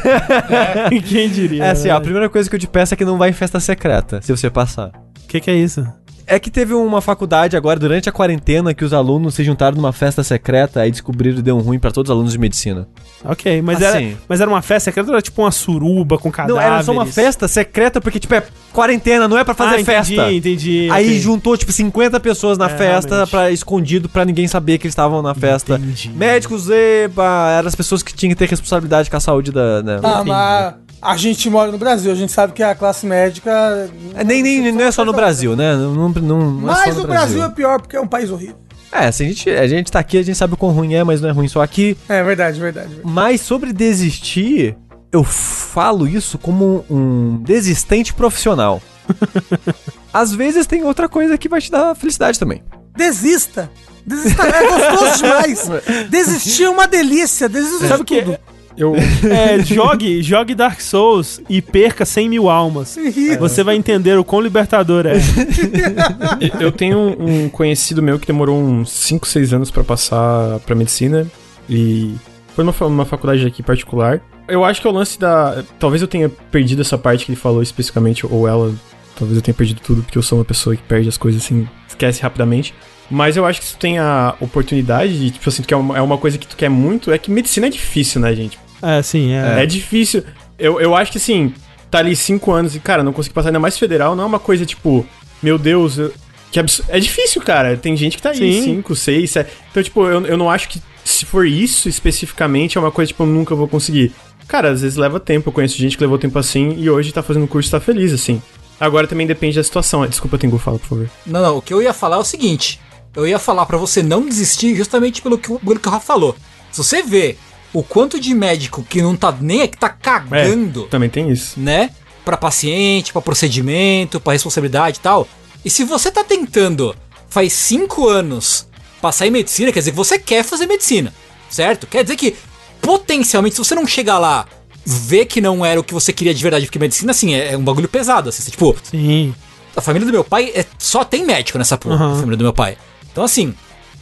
quem diria? É assim, né? ó, a primeira coisa que eu te peço é que não vai em festa secreta, se você passar. O que, que é isso? É que teve uma faculdade agora, durante a quarentena, que os alunos se juntaram numa festa secreta e descobriram que deu um ruim pra todos os alunos de medicina. Ok, mas, Assim. era, mas era uma festa secreta ou era tipo uma suruba com cadáveres? Não, era só uma festa secreta porque, tipo, é quarentena, não é pra fazer ah, entendi, festa. entendi. Aí ok. juntou, tipo, 50 pessoas na É, festa, pra, escondido, pra ninguém saber que eles estavam na festa. Entendi. Médicos, eba, eram as pessoas que tinham que ter responsabilidade com a saúde da... né? Ah, mas a gente mora no Brasil, a gente sabe que a classe médica. É, nem, nem, não é só no Brasil, né? Não, não, não, é Mas no o Brasil é pior porque é um país horrível. É, se a gente, a gente tá aqui, a gente sabe o quão ruim é, mas não é ruim só aqui. É verdade, verdade. verdade. Mas sobre desistir, eu falo isso como um desistente profissional. Às vezes tem outra coisa que vai te dar felicidade também. Desista. Desista. É gostoso demais. Desistir é uma delícia. Desista Sabe o de que? tudo. Eu. É, jogue, jogue Dark Souls e perca 100 mil almas. Sim. Você vai entender o quão libertador é. Eu tenho um conhecido meu que demorou uns 5, 6 anos pra passar pra medicina. E foi numa, numa faculdade aqui particular. Eu acho que é o lance da. Talvez eu tenha perdido essa parte que ele falou especificamente, ou ela. Talvez eu tenha perdido tudo, porque eu sou uma pessoa que perde as coisas assim, esquece rapidamente. Mas eu acho que se tu tem a oportunidade, de, tipo assim, que é uma, é uma coisa que tu quer muito, é que medicina é difícil, né, gente? É, sim, é. É, difícil. Eu, eu acho que assim, tá ali cinco anos e, cara, não consegui passar ainda mais federal, não é uma coisa tipo, meu Deus, eu- que abs... É difícil, cara. Tem gente que tá aí, Sim. cinco, seis, sete. Então, tipo, eu, eu não acho que se for isso especificamente, é uma coisa, tipo, eu nunca vou conseguir. Cara, às vezes leva tempo. Eu conheço gente que levou tempo assim e hoje tá fazendo curso e tá feliz, assim. Agora também depende da situação. Desculpa, Tengu, fala, por favor. Não, não, o que eu ia falar é o seguinte. Eu ia falar pra você não desistir justamente pelo que, pelo que o Rafa falou. Se você vê o quanto de médico que não tá nem que tá cagando, Também tem isso. né? Pra paciente, pra procedimento, pra responsabilidade e tal. E se você tá tentando faz cinco anos passar em medicina, quer dizer que você quer fazer medicina, certo? Quer dizer que potencialmente, se você não chegar lá, ver que não era o que você queria de verdade, porque medicina, assim, é, é um bagulho pesado. Assim, tipo, Sim. a família do meu pai é, só tem médico nessa porra, Uhum. a família do meu pai. Então, assim,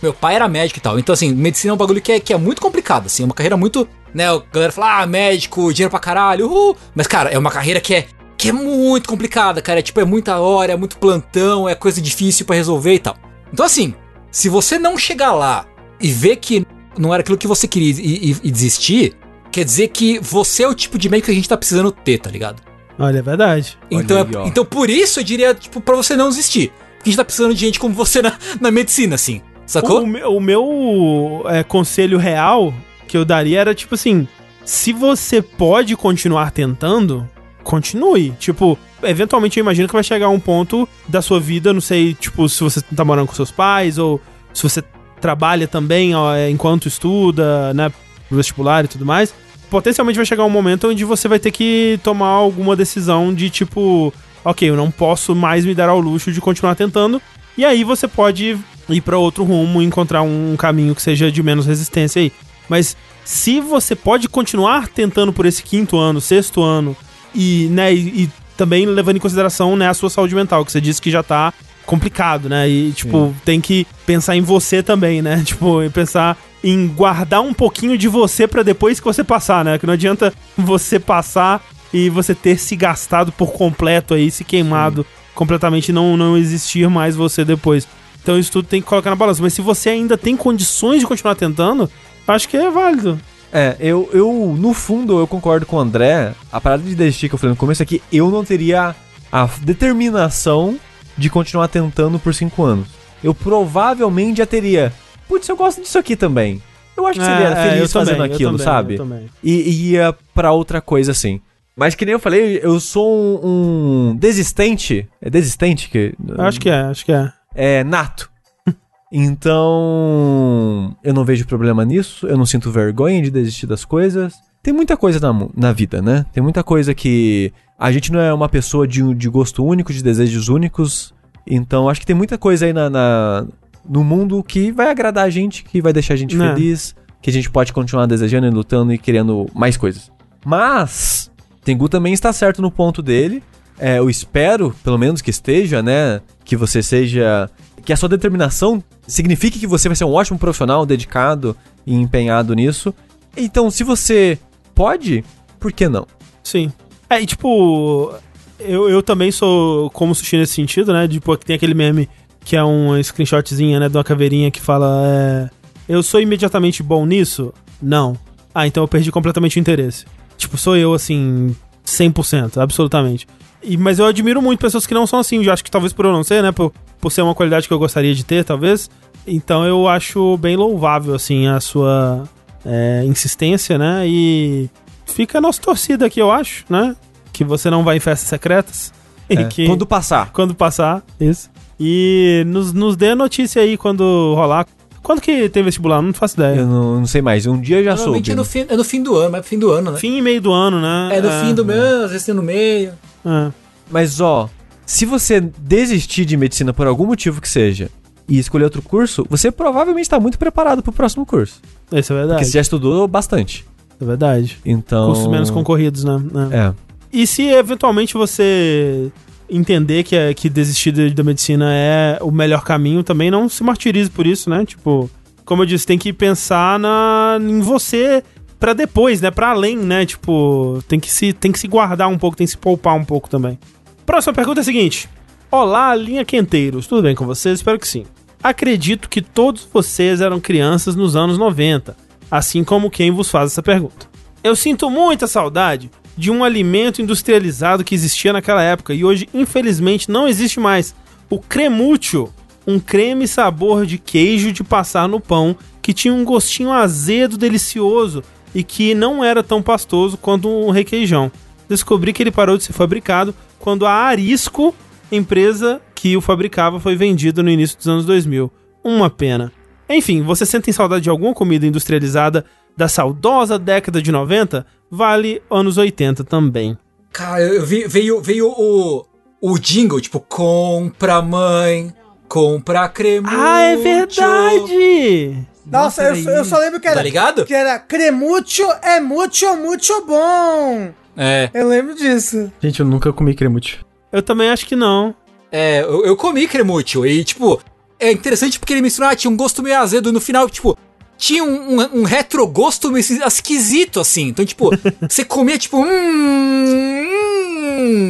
meu pai era médico e tal. Então, assim, medicina é um bagulho que é, que é muito complicado, assim, é uma carreira muito. Né, a galera fala, ah, médico, dinheiro pra caralho, uhul. Mas, cara, é uma carreira que é. Que é muito complicada, cara. É tipo, é muita hora, é muito plantão, é coisa difícil pra resolver e tal. Então, assim, se você não chegar lá e ver que não era aquilo que você queria e, e- e desistir, quer dizer que você é o tipo de médico que a gente tá precisando ter, tá ligado? Olha, é verdade. Então, Olha aí, é- então por isso eu diria, tipo, pra você não desistir. Gente tá precisando de gente como você na, na medicina, assim. Sacou? O, me- o meu é, conselho real que eu daria era tipo assim: se você pode continuar tentando, continue. Tipo, eventualmente eu imagino que vai chegar um ponto da sua vida, não sei, tipo, se você tá morando com seus pais ou se você trabalha também ó, é, enquanto estuda, né, vestibular e tudo mais. Potencialmente vai chegar um momento onde você vai ter que tomar alguma decisão de tipo, ok, eu não posso mais me dar ao luxo de continuar tentando. E aí você pode ir pra outro rumo e encontrar um caminho que seja de menos resistência aí. Mas se você pode continuar tentando por esse quinto ano, sexto ano, e, né, e, e também levando em consideração né, a sua saúde mental, que você disse que já tá complicado, né? E, tipo, tem que pensar em você também, né? Tipo, pensar em guardar um pouquinho de você pra depois que você passar, né? Que não adianta você passar e você ter se gastado por completo aí, se queimado completamente, não, não existir mais você depois. Então isso tudo tem que colocar na balança. Mas se você ainda tem condições de continuar tentando, acho que é válido. É, eu, eu, no fundo, eu concordo com o André. A parada de desistir que eu falei no começo é que eu não teria a determinação de continuar tentando por cinco anos. Eu provavelmente já teria. Putz, eu gosto disso aqui também. Eu acho que seria É, é, feliz eu fazendo também, aquilo, também, sabe? E, e ia pra outra coisa assim. Mas que nem eu falei, eu sou um, um desistente. É desistente que. Acho que é, acho que é. é nato. Então, eu não vejo problema nisso, eu não sinto vergonha de desistir das coisas. Tem muita coisa na, na vida, né? Tem muita coisa que a gente não é uma pessoa de, de gosto único, de desejos únicos. Então, acho que tem muita coisa aí na, na- no mundo que vai agradar a gente, que vai deixar a gente Né. feliz, que a gente pode continuar desejando e lutando e querendo mais coisas. Mas, Tengu também está certo no ponto dele. É, eu espero, pelo menos, que esteja, né? Que você seja. Que a sua determinação signifique que você vai ser um ótimo profissional, dedicado e empenhado nisso. Então, se você pode, por que não? Sim. É, e tipo, eu, eu também sou como sushi nesse sentido, né? Tipo, tem aquele meme que é um screenshotzinha, né, de uma caveirinha que fala, é, eu sou imediatamente bom nisso? Não. Ah, então eu perdi completamente o interesse. Tipo, sou eu, assim, 100%, absolutamente. E, mas eu admiro muito pessoas que não são assim, eu acho que talvez por eu não ser, né, por, por ser uma qualidade que eu gostaria de ter, talvez. Então eu acho bem louvável, assim, a sua é, insistência, né, e fica a nossa torcida aqui, eu acho, né? Que você não vai em festas secretas. E É, que Quando passar. quando passar, isso. E nos, nos dê a notícia aí quando rolar. Quando que tem vestibular? Não faço ideia. Eu não, não sei mais. Um dia eu já soube. Normalmente é no, fim, é no fim do ano, mas é pro fim do ano, né? Fim e meio do ano, né? É no fim do mês, às vezes tem no meio. É. Mas ó, se você desistir de medicina por algum motivo que seja e escolher outro curso, você provavelmente está muito preparado pro próximo curso. Isso é verdade. Porque você já estudou bastante. É verdade. Então. Custos menos concorridos, né? É. É. E se eventualmente você entender que, é, que desistir de- da medicina é o melhor caminho, também não se martirize por isso, né? Tipo, como eu disse, tem que pensar na, em você pra depois, né? Pra além, né? Tipo, tem que, se, tem que se guardar um pouco, tem que se poupar um pouco também. Próxima pergunta é a seguinte. Olá, linha Quenteiros, tudo bem com vocês? Espero que sim. Acredito que todos vocês eram crianças nos anos 90, assim como quem vos faz essa pergunta. Eu sinto muita saudade de um alimento industrializado que existia naquela época e hoje, infelizmente, não existe mais. O cremúcio, um creme sabor de queijo de passar no pão que tinha um gostinho azedo delicioso e que não era tão pastoso quanto um requeijão. Descobri que ele parou de ser fabricado quando a Arisco, empresa que o fabricava, foi vendida no início dos anos 2000. Uma pena. Enfim, você sentem saudade de alguma comida industrializada da saudosa década de 90? Vale anos 80 também. Cara, eu vi, veio, veio o, o jingle, tipo, compra mãe, compra cremúcio. Ah, é verdade! Nossa, eu, só- eu só lembro que era. Tá ligado? Que era cremucho é mucho, mucho bom. É, Eu lembro disso. Gente, eu nunca comi cremute. Eu também acho que não. é, eu, eu comi cremúcio e, tipo, é interessante porque ele misturava, tinha um gosto meio azedo e no final, tipo, tinha um, um, um retrogosto meio esquisito, assim. Então, tipo, você comia, tipo, hum,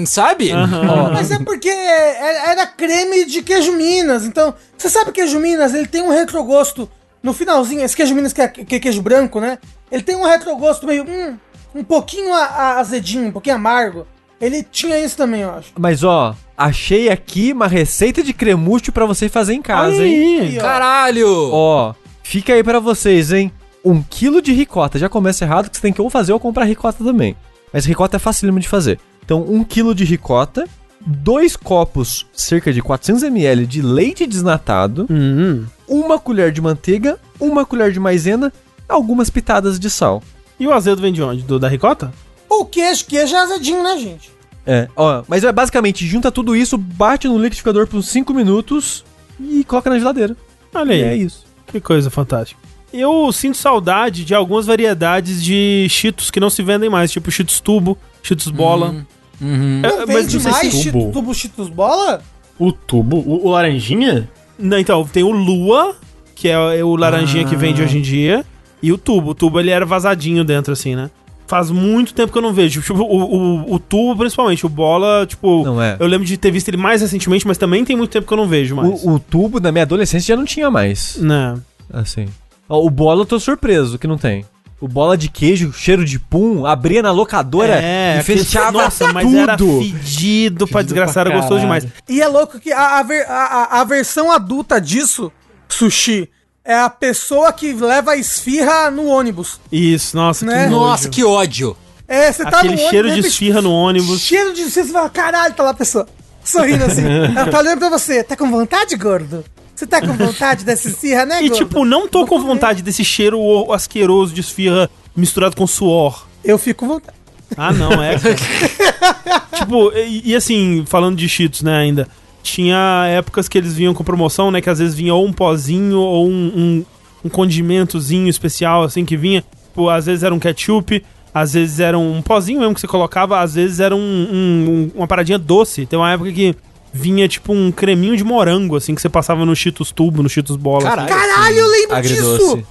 hum sabe? Mas é porque era era creme de queijo Minas. Então, você sabe que queijo Minas, ele tem um retrogosto no finalzinho. Esse queijo Minas que é, que é queijo branco, né? Ele tem um retrogosto meio. Hum, um pouquinho a- a- azedinho, um pouquinho amargo. Ele tinha isso também, eu acho. Mas ó, achei aqui uma receita de cremúcio pra você fazer em casa, Olha hein? aí. Caralho! Ó, fica aí pra vocês, hein? Um quilo de ricota. Já começa errado que você tem que ou fazer ou comprar ricota também. Mas ricota é facílimo de fazer. Então, um quilo de ricota, dois copos, cerca de 400ml de leite desnatado, Hum. uma colher de manteiga, uma colher de maisena, algumas pitadas de sal. E o azedo vem de onde? Do, da ricota? O queijo, queijo é azedinho, né, gente? É, ó, mas é basicamente, junta tudo isso, bate no liquidificador por uns 5 minutos e coloca na geladeira. Olha aí. E é isso. Que coisa fantástica. Eu sinto saudade de algumas variedades de Cheetos que não se vendem mais, tipo Cheetos Tubo, Cheetos Bola. Uhum. É, Não vende não mais se- tubo. Cheetos- tubo Cheetos Bola? O tubo? O, o laranjinha? Não, então, tem o Lua, que é o laranjinha que vende hoje em dia, e o tubo. O tubo ele era vazadinho dentro, assim, né? Faz muito tempo que eu não vejo. Tipo, o, o, o tubo, principalmente, o bola, tipo. Não é. Eu lembro de ter visto ele mais recentemente, mas também tem muito tempo que eu não vejo mais. O, o tubo na minha adolescência já não tinha mais. Né? Assim. Ó, o bola eu tô surpreso que não tem. O bola de queijo, cheiro de pum, abria na locadora e aquele- fechava Nossa, mas tudo. era fedido pra desgraçar, era gostoso demais. E é louco que a- a- a versão adulta disso, sushi, é a pessoa que leva a esfirra no ônibus. Isso, nossa, Né? que nojo. Nossa, que ódio. É, você tá Aquele no ônibus, cheiro de esfirra no ônibus. Cheiro de esfirra, você fala, caralho, tá lá a pessoa. Sorrindo assim. Ela tá olhando pra você. Tá com vontade, gordo? Você tá com vontade dessa esfirra, né, E gordo? tipo, não tô com vontade desse cheiro asqueroso de esfirra misturado com suor. Eu fico com vontade. Ah, não, é. cara. tipo, e, e assim, falando de Cheetos, né, ainda. Tinha épocas que eles vinham com promoção, né? Que às vezes vinha ou um pozinho ou um, um, um condimentozinho especial, assim, que vinha. Tipo, às vezes era um ketchup, às vezes era um pozinho mesmo que você colocava, às vezes era um, um- um- uma paradinha doce. Tem uma época que vinha, tipo, um creminho de morango, assim, que você passava no Cheetos tubo, no Cheetos bola. assim. Caralho. Caralho, eu lembro Agridoce. disso!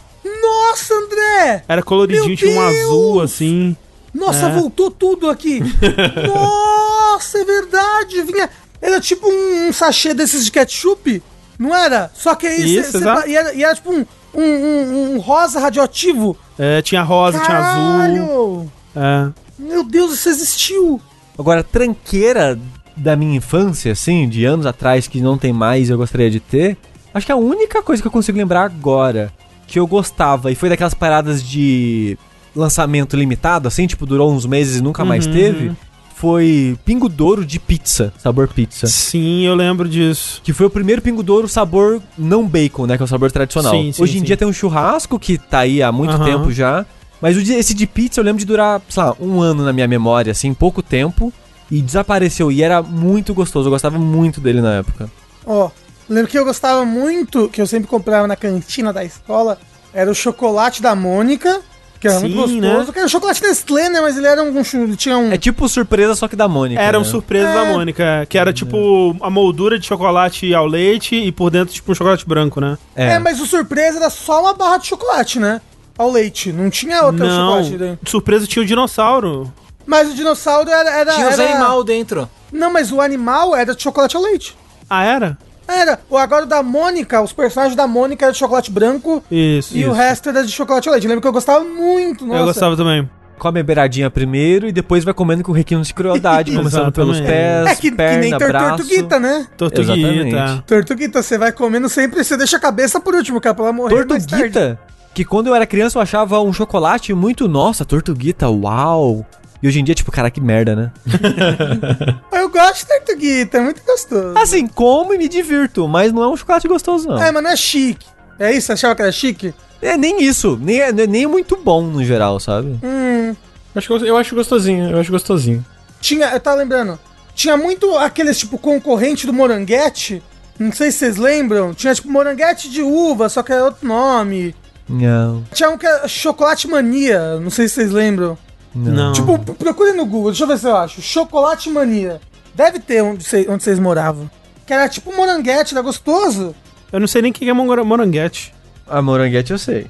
Nossa, André! Era coloridinho, tinha um azul, assim. Nossa, É. voltou tudo aqui. Nossa, é verdade. Vinha. Era tipo um, sachê desses de ketchup, não era? Só que aí Isso, cê- cê e era, e era tipo um, um, um- um rosa radioativo. É, tinha rosa, tinha azul. Caralho! É. Meu Deus, isso existiu. Agora, tranqueira da minha infância, assim, de anos atrás, que não tem mais e eu gostaria de ter, acho que a única coisa que eu consigo lembrar agora que eu gostava, e foi daquelas paradas de lançamento limitado, assim, tipo, durou uns meses e nunca mais Uhum. teve, foi Pingo Douro de pizza, sabor pizza. Sim, eu lembro disso. Que foi o primeiro Pingo Douro sabor não bacon, né? Que é o sabor tradicional. Sim, sim, Hoje em sim. dia tem um churrasco que tá aí há muito Aham. tempo já. Mas o de- esse de pizza eu lembro de durar, sei lá, um ano na minha memória, assim, pouco tempo. E desapareceu. E era muito gostoso. Eu gostava muito dele na época. Ó, lembro que eu gostava muito, que eu sempre comprava na cantina da escola, era o chocolate da Mônica, que era Sim, muito gostoso. né? Que era chocolate Nestlé, né? Mas ele era um. Ele tinha um. É tipo surpresa, só que da Mônica. Era um né? surpresa É. da Mônica, que era tipo a moldura de chocolate ao leite e por dentro tipo um chocolate branco, né? É. É. mas o surpresa era só uma barra de chocolate, né? Ao leite. Não tinha outra Não, chocolate dentro. de surpresa tinha o dinossauro. Mas o dinossauro era. era Tinha os era- animal dentro. Não, mas o animal era de chocolate ao leite. Ah, era? Era. Agora o da Mônica, os personagens da Mônica era de chocolate branco Isso. e isso. o resto era de chocolate ao leite. Lembro que eu gostava muito, nossa. Eu gostava também. Come a beiradinha primeiro e depois vai comendo com requintes de crueldade, começando pelos pés, É que, que perna, nem tor- braço. tortuguita, né? Tortuguita. Exatamente. Tortuguita, você vai comendo sempre, você deixa a cabeça por último, cara, pra ela morrer mais tarde. Tortuguita, que quando eu era criança eu achava um chocolate muito, nossa, tortuguita, uau. E hoje em dia, tipo, cara, que merda, né? Eu gosto de tortuguita, é muito gostoso. Assim, como e me divirto, mas não é um chocolate gostoso, não. É, mas não é chique. É isso? Você achava que era chique? É nem isso, nem, é- nem muito bom no geral, sabe? Hum. Acho eu acho gostosinho, eu acho gostosinho. Tinha, eu tava lembrando, tinha muito aqueles tipo concorrente do moranguete. Não sei se vocês lembram. Tinha tipo moranguete de uva, só que era outro nome. Não, Tinha um que era chocolate mania, não sei se vocês lembram. Não. Tipo, procure no Google, deixa eu ver se eu acho. Chocolate mania. Deve ter onde vocês, onde vocês moravam. Que era tipo moranguete, era gostoso. Eu não sei nem o que é moranguete. A moranguete eu sei.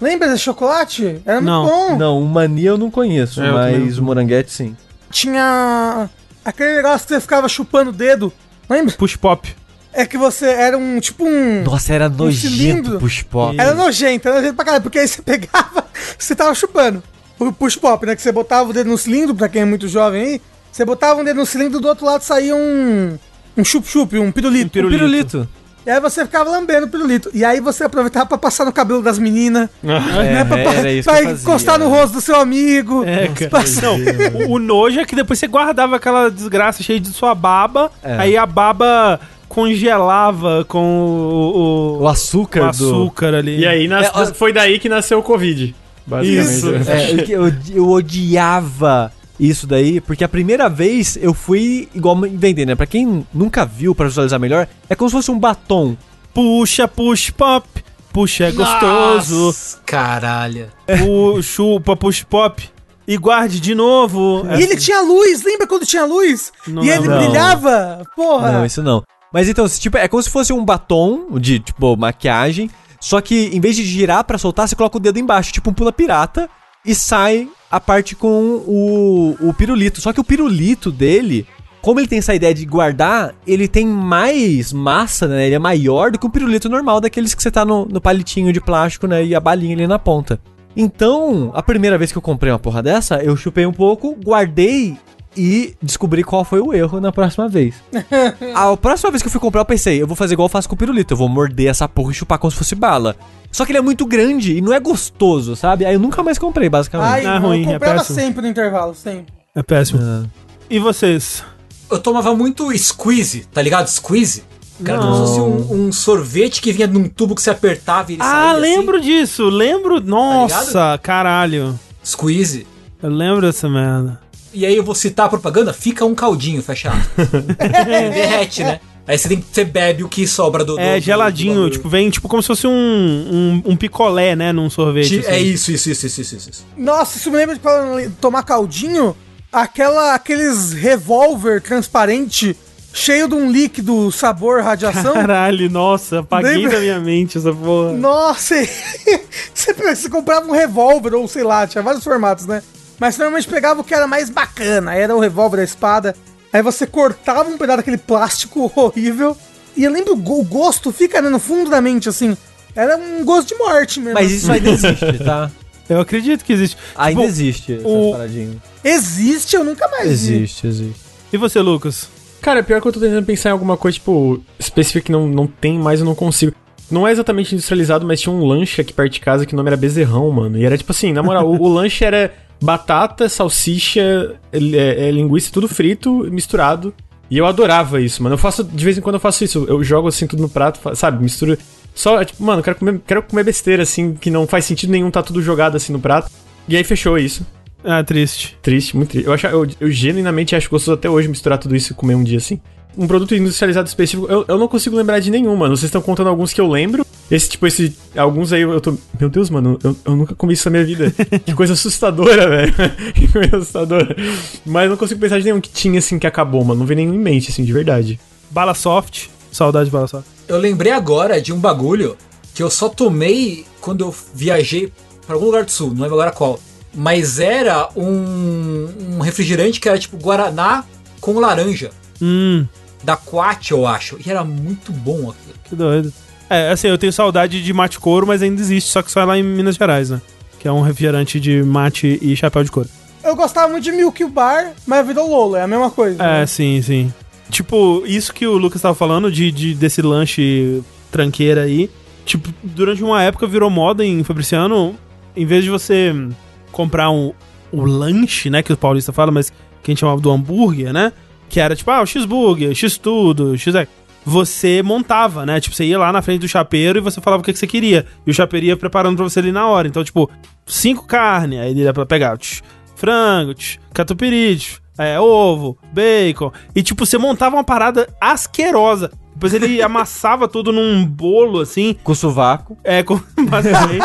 Lembra desse chocolate? Era Não. muito bom. Não, o mania eu não conheço, É, mas o moranguete sim. Tinha aquele negócio que você ficava chupando o dedo. Lembra? Push pop. É que você era um tipo um. Nossa, era nojento cilindro. push pop. Era nojento, era nojento pra caralho, porque aí você pegava, você tava chupando. O push pop, né? Que você botava o dedo no cilindro, pra quem é muito jovem aí, você botava um dedo no cilindro do outro lado saía um. Um chup-chup, um pirulito. Um pirulito. pirulito. E aí você ficava lambendo o pirulito. E aí você aproveitava pra passar no cabelo das meninas, né? Pra, pra- era isso pra que eu fazia. encostar no rosto do seu amigo. É, cara. Não, o, o nojo é que depois você guardava aquela desgraça cheia de sua baba, É. aí a baba congelava com o, o, O açúcar, o açúcar ali. E aí nas- É, foi daí que nasceu o Covid. Basicamente. Isso. do... É, eu, eu, eu odiava isso daí, porque a primeira vez eu fui igual vender, né? Pra quem nunca viu, pra visualizar melhor, é como se fosse um batom. Puxa, push pop. Puxa, é gostoso. Nossa, caralho. Pu- Chupa, push pop. E guarde de novo. E ele tinha luz, lembra quando tinha luz? Não e ele lembro. brilhava? Porra. Não, isso não. Mas então, tipo, é como se fosse um batom de, tipo, maquiagem. Só que em vez de girar pra soltar, você coloca o dedo embaixo, tipo um pula pirata, e sai a parte com o, o pirulito. Só que o pirulito dele, como ele tem essa ideia de guardar, ele tem mais massa, né? Ele é maior do que o pirulito normal, daqueles que você tá no, no palitinho de plástico, né? E a balinha ali na ponta. Então, a primeira vez que eu comprei uma porra dessa, eu chupei um pouco, guardei e descobri qual foi o erro na próxima vez. A próxima vez que eu fui comprar, eu pensei, eu vou fazer igual eu faço com o pirulito, eu vou morder essa porra e chupar como se fosse bala. Só que ele é muito grande e não é gostoso, sabe? Aí eu nunca mais comprei, basicamente. Ai, Não é eu ruim, é comprava péssimo. sempre no intervalo, sempre. É péssimo. Ah. E vocês? Eu tomava muito squeeze, tá ligado? Squeeze. Cara, como Não. se fosse um, um sorvete que vinha num tubo que você apertava e ele Ah, saía assim. lembro disso. Lembro. Nossa, caralho. Squeeze. Eu lembro dessa merda. E aí eu vou citar a propaganda, fica um caldinho fechado. Derrete, né? Aí você, tem, você bebe o que sobra do. É do- geladinho, do tipo, vem tipo como se fosse um, um, um picolé, né, num sorvete. Ti- assim. É isso, isso, isso, isso, isso, isso. Nossa, isso me lembra de quando tomar caldinho, aquela, aqueles revólver transparente, cheio de um líquido sabor radiação. Caralho, nossa, apaguei Lembra? da minha mente essa porra. Nossa, você, você comprava um revólver, ou sei lá, tinha vários formatos, né? Mas normalmente pegava o que era mais bacana, aí era o revólver, a espada. Aí você cortava um pedaço daquele plástico horrível. E eu lembro, o go- o gosto fica né, no fundo da mente, assim. Era um gosto de morte mesmo. Mas isso ainda existe, tá? Eu acredito que existe. Ainda Tipo, existe essas o- paradinhas. Existe, eu nunca mais vi. Existe, existe. E você, Lucas? Cara, pior que eu tô tentando pensar em alguma coisa, tipo, específica que não, não tem mais, eu não consigo. Não é exatamente industrializado, mas tinha um lanche aqui perto de casa que o nome era Bezerrão, mano. E era tipo assim, na moral, o, o lanche era batata, salsicha, é, é, linguiça, tudo frito, misturado. E eu adorava isso, mano. Eu faço, de vez em quando eu faço isso. Eu jogo assim tudo no prato, sabe? Misturo. Só, tipo, mano, quero comer, quero comer besteira, assim, que não faz sentido nenhum, tá tudo jogado assim no prato. E aí fechou isso. Ah, triste. Triste, muito triste. Eu, acho, eu, eu genuinamente acho gostoso até hoje misturar tudo isso e comer um dia assim. Um produto industrializado específico, eu, eu não consigo lembrar de nenhum, mano. Vocês estão contando alguns que eu lembro. Esse, tipo, esse. Alguns aí eu tô. Meu Deus, mano, eu, eu nunca comi isso na minha vida. que coisa assustadora, velho. que coisa assustadora. Mas eu não consigo pensar de nenhum que tinha, assim, que acabou, mano. Não vem nenhum em mente, assim, de verdade. Bala soft. Saudade de bala soft. Eu lembrei agora de um bagulho que eu só tomei quando eu viajei pra algum lugar do sul, não lembro agora qual. Mas era um, um refrigerante que era tipo Guaraná com laranja. Hum, Da Quat, eu acho. E era muito bom aquilo. que doido. É, assim, eu tenho saudade de mate couro, mas ainda existe, só que só é lá em Minas Gerais, né? Que é um refrigerante de mate e chapéu de couro. Eu gostava muito de Milk Bar, mas virou Lolo, é a mesma coisa. É, né? sim, sim. Tipo, isso que o Lucas tava falando de, de- desse lanche tranqueira aí. Tipo, durante uma época virou moda em Fabriciano, em vez de você comprar um, o lanche, né, que o paulista fala, mas que a gente chamava do hambúrguer, né? Que era tipo, ah, o X-Burger, X-Tudo, X... Você montava, né? Tipo, você ia lá na frente do chapeiro e você falava o que, que você queria. E o chapeiro ia preparando pra você ali na hora. Então, tipo, cinco carne, aí ele ia pra pegar tch, frango, tch, catupiry, tch, é, ovo, bacon. E, tipo, você montava uma parada asquerosa. Depois ele amassava tudo num bolo, assim, Com sovaco. é, com, basicamente,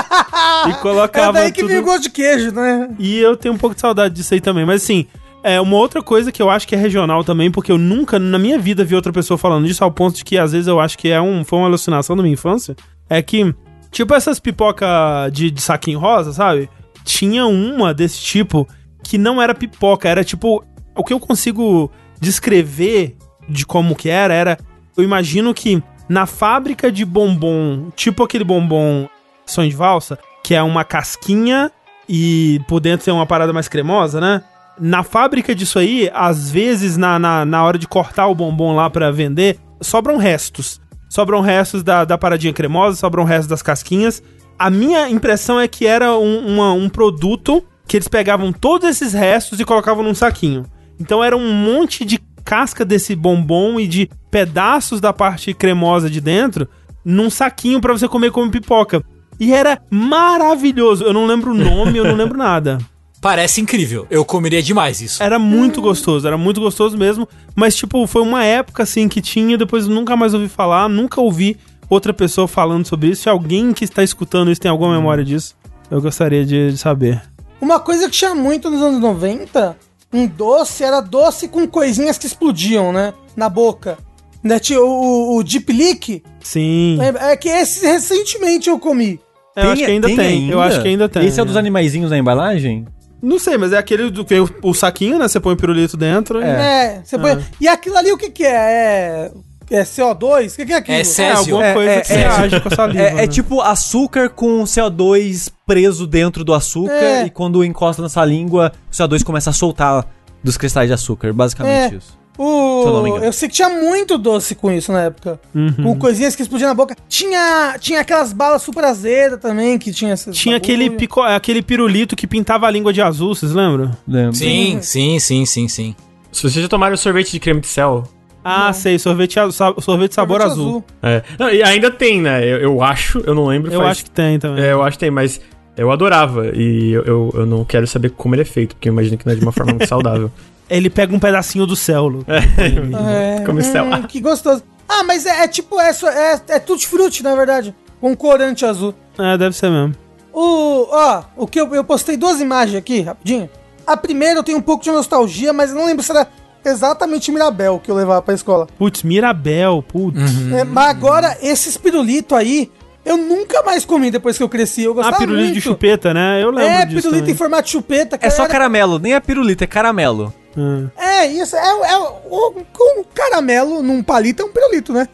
e É colocava daí que tudo... vem o gosto de queijo, né? E eu tenho um pouco de saudade disso aí também. Mas assim, é uma outra coisa que eu acho que é regional também, porque eu nunca na minha vida vi outra pessoa falando disso, ao ponto de que às vezes eu acho que é um, foi uma alucinação da minha infância. É que, tipo essas pipoca de, de saquinho rosa, sabe? Tinha uma desse tipo que não era pipoca, era tipo. O que eu consigo descrever de como que era, era. Eu imagino que na fábrica de bombom, tipo aquele bombom sonho de valsa, que é uma casquinha e por dentro tem uma parada mais cremosa, né? Na fábrica disso aí, às vezes, na, na, na hora de cortar o bombom lá pra vender, sobram restos. Sobram restos da, da paradinha cremosa, sobram restos das casquinhas. A minha impressão é que era um, uma- um produto que eles pegavam todos esses restos e colocavam num saquinho. Então era um monte de casca desse bombom e de pedaços da parte cremosa de dentro num saquinho pra você comer como pipoca. E era maravilhoso. Eu não lembro o nome, eu não lembro nada. Parece incrível. Eu comeria demais isso. Era muito gostoso, era muito gostoso mesmo. Mas, tipo, foi uma época assim que tinha, depois eu nunca mais ouvi falar, nunca ouvi outra pessoa falando sobre isso. Se alguém que está escutando isso tem alguma memória disso, eu gostaria de, de saber. Uma coisa que tinha muito nos anos 90, um doce, era doce com coisinhas que explodiam, né? Na boca. Né? Tinha o, o Deep Leak. Sim. É, é que esse recentemente eu comi. eu acho que ainda tem. Eu acho que ainda tem. Esse é o dos animaizinhos na embalagem? Não sei, mas é aquele do que o, o saquinho, né? Você põe o pirulito dentro. e- É, você põe. E aquilo ali o que que é? É, é CO2? O que que é aquilo? É É alguma É, coisa é, que você é. age com a saliva. É, é né? tipo açúcar com CO2 preso dentro do açúcar É. e quando encosta na sua língua, o CO2 começa a soltar dos cristais de açúcar. Basicamente É. isso. Se eu não me O... engano. Eu sei que tinha muito doce com isso na época. Uhum. Com coisinhas que explodiam na boca. Tinha, tinha aquelas balas super azedas também, que tinha Tinha aquele, pico, aquele pirulito que pintava a língua de azul, vocês lembram? Lembro. Sim, sim, sim, sim, sim. Se vocês já tomaram sorvete de creme de céu. Ah, sei, sorvete, sorvete sabor Sorvete azul. É. Não, e ainda tem, né? Eu, eu acho, eu não lembro. Eu faz- acho que tem também. É, eu acho que tem, mas eu adorava. E eu, eu, eu não quero saber como ele é feito, porque eu imagino que não é de uma forma muito saudável. Ele pega um pedacinho do céu. É, Como sei lá. hum, que gostoso. Ah, mas é, é tipo, é, é, é tutti-frutti, na verdade. Com corante azul. É, deve ser mesmo. O, ó, o que eu, eu postei duas imagens aqui, rapidinho. A primeira eu tenho um pouco de nostalgia, mas eu não lembro se era exatamente Mirabel que eu levava pra escola. Putz, Mirabel, putz. É, mas agora, esses pirulito aí, eu nunca mais comi depois que eu cresci. Eu Ah, gostava pirulito muito. de chupeta, né? Eu lembro É, disso pirulito também. em formato de chupeta. É só era- caramelo, nem é pirulito, é caramelo. Ah. É, isso. É, é um, um caramelo num palito é um pirulito, né?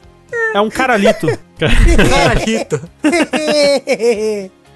É um caralito. Caralito.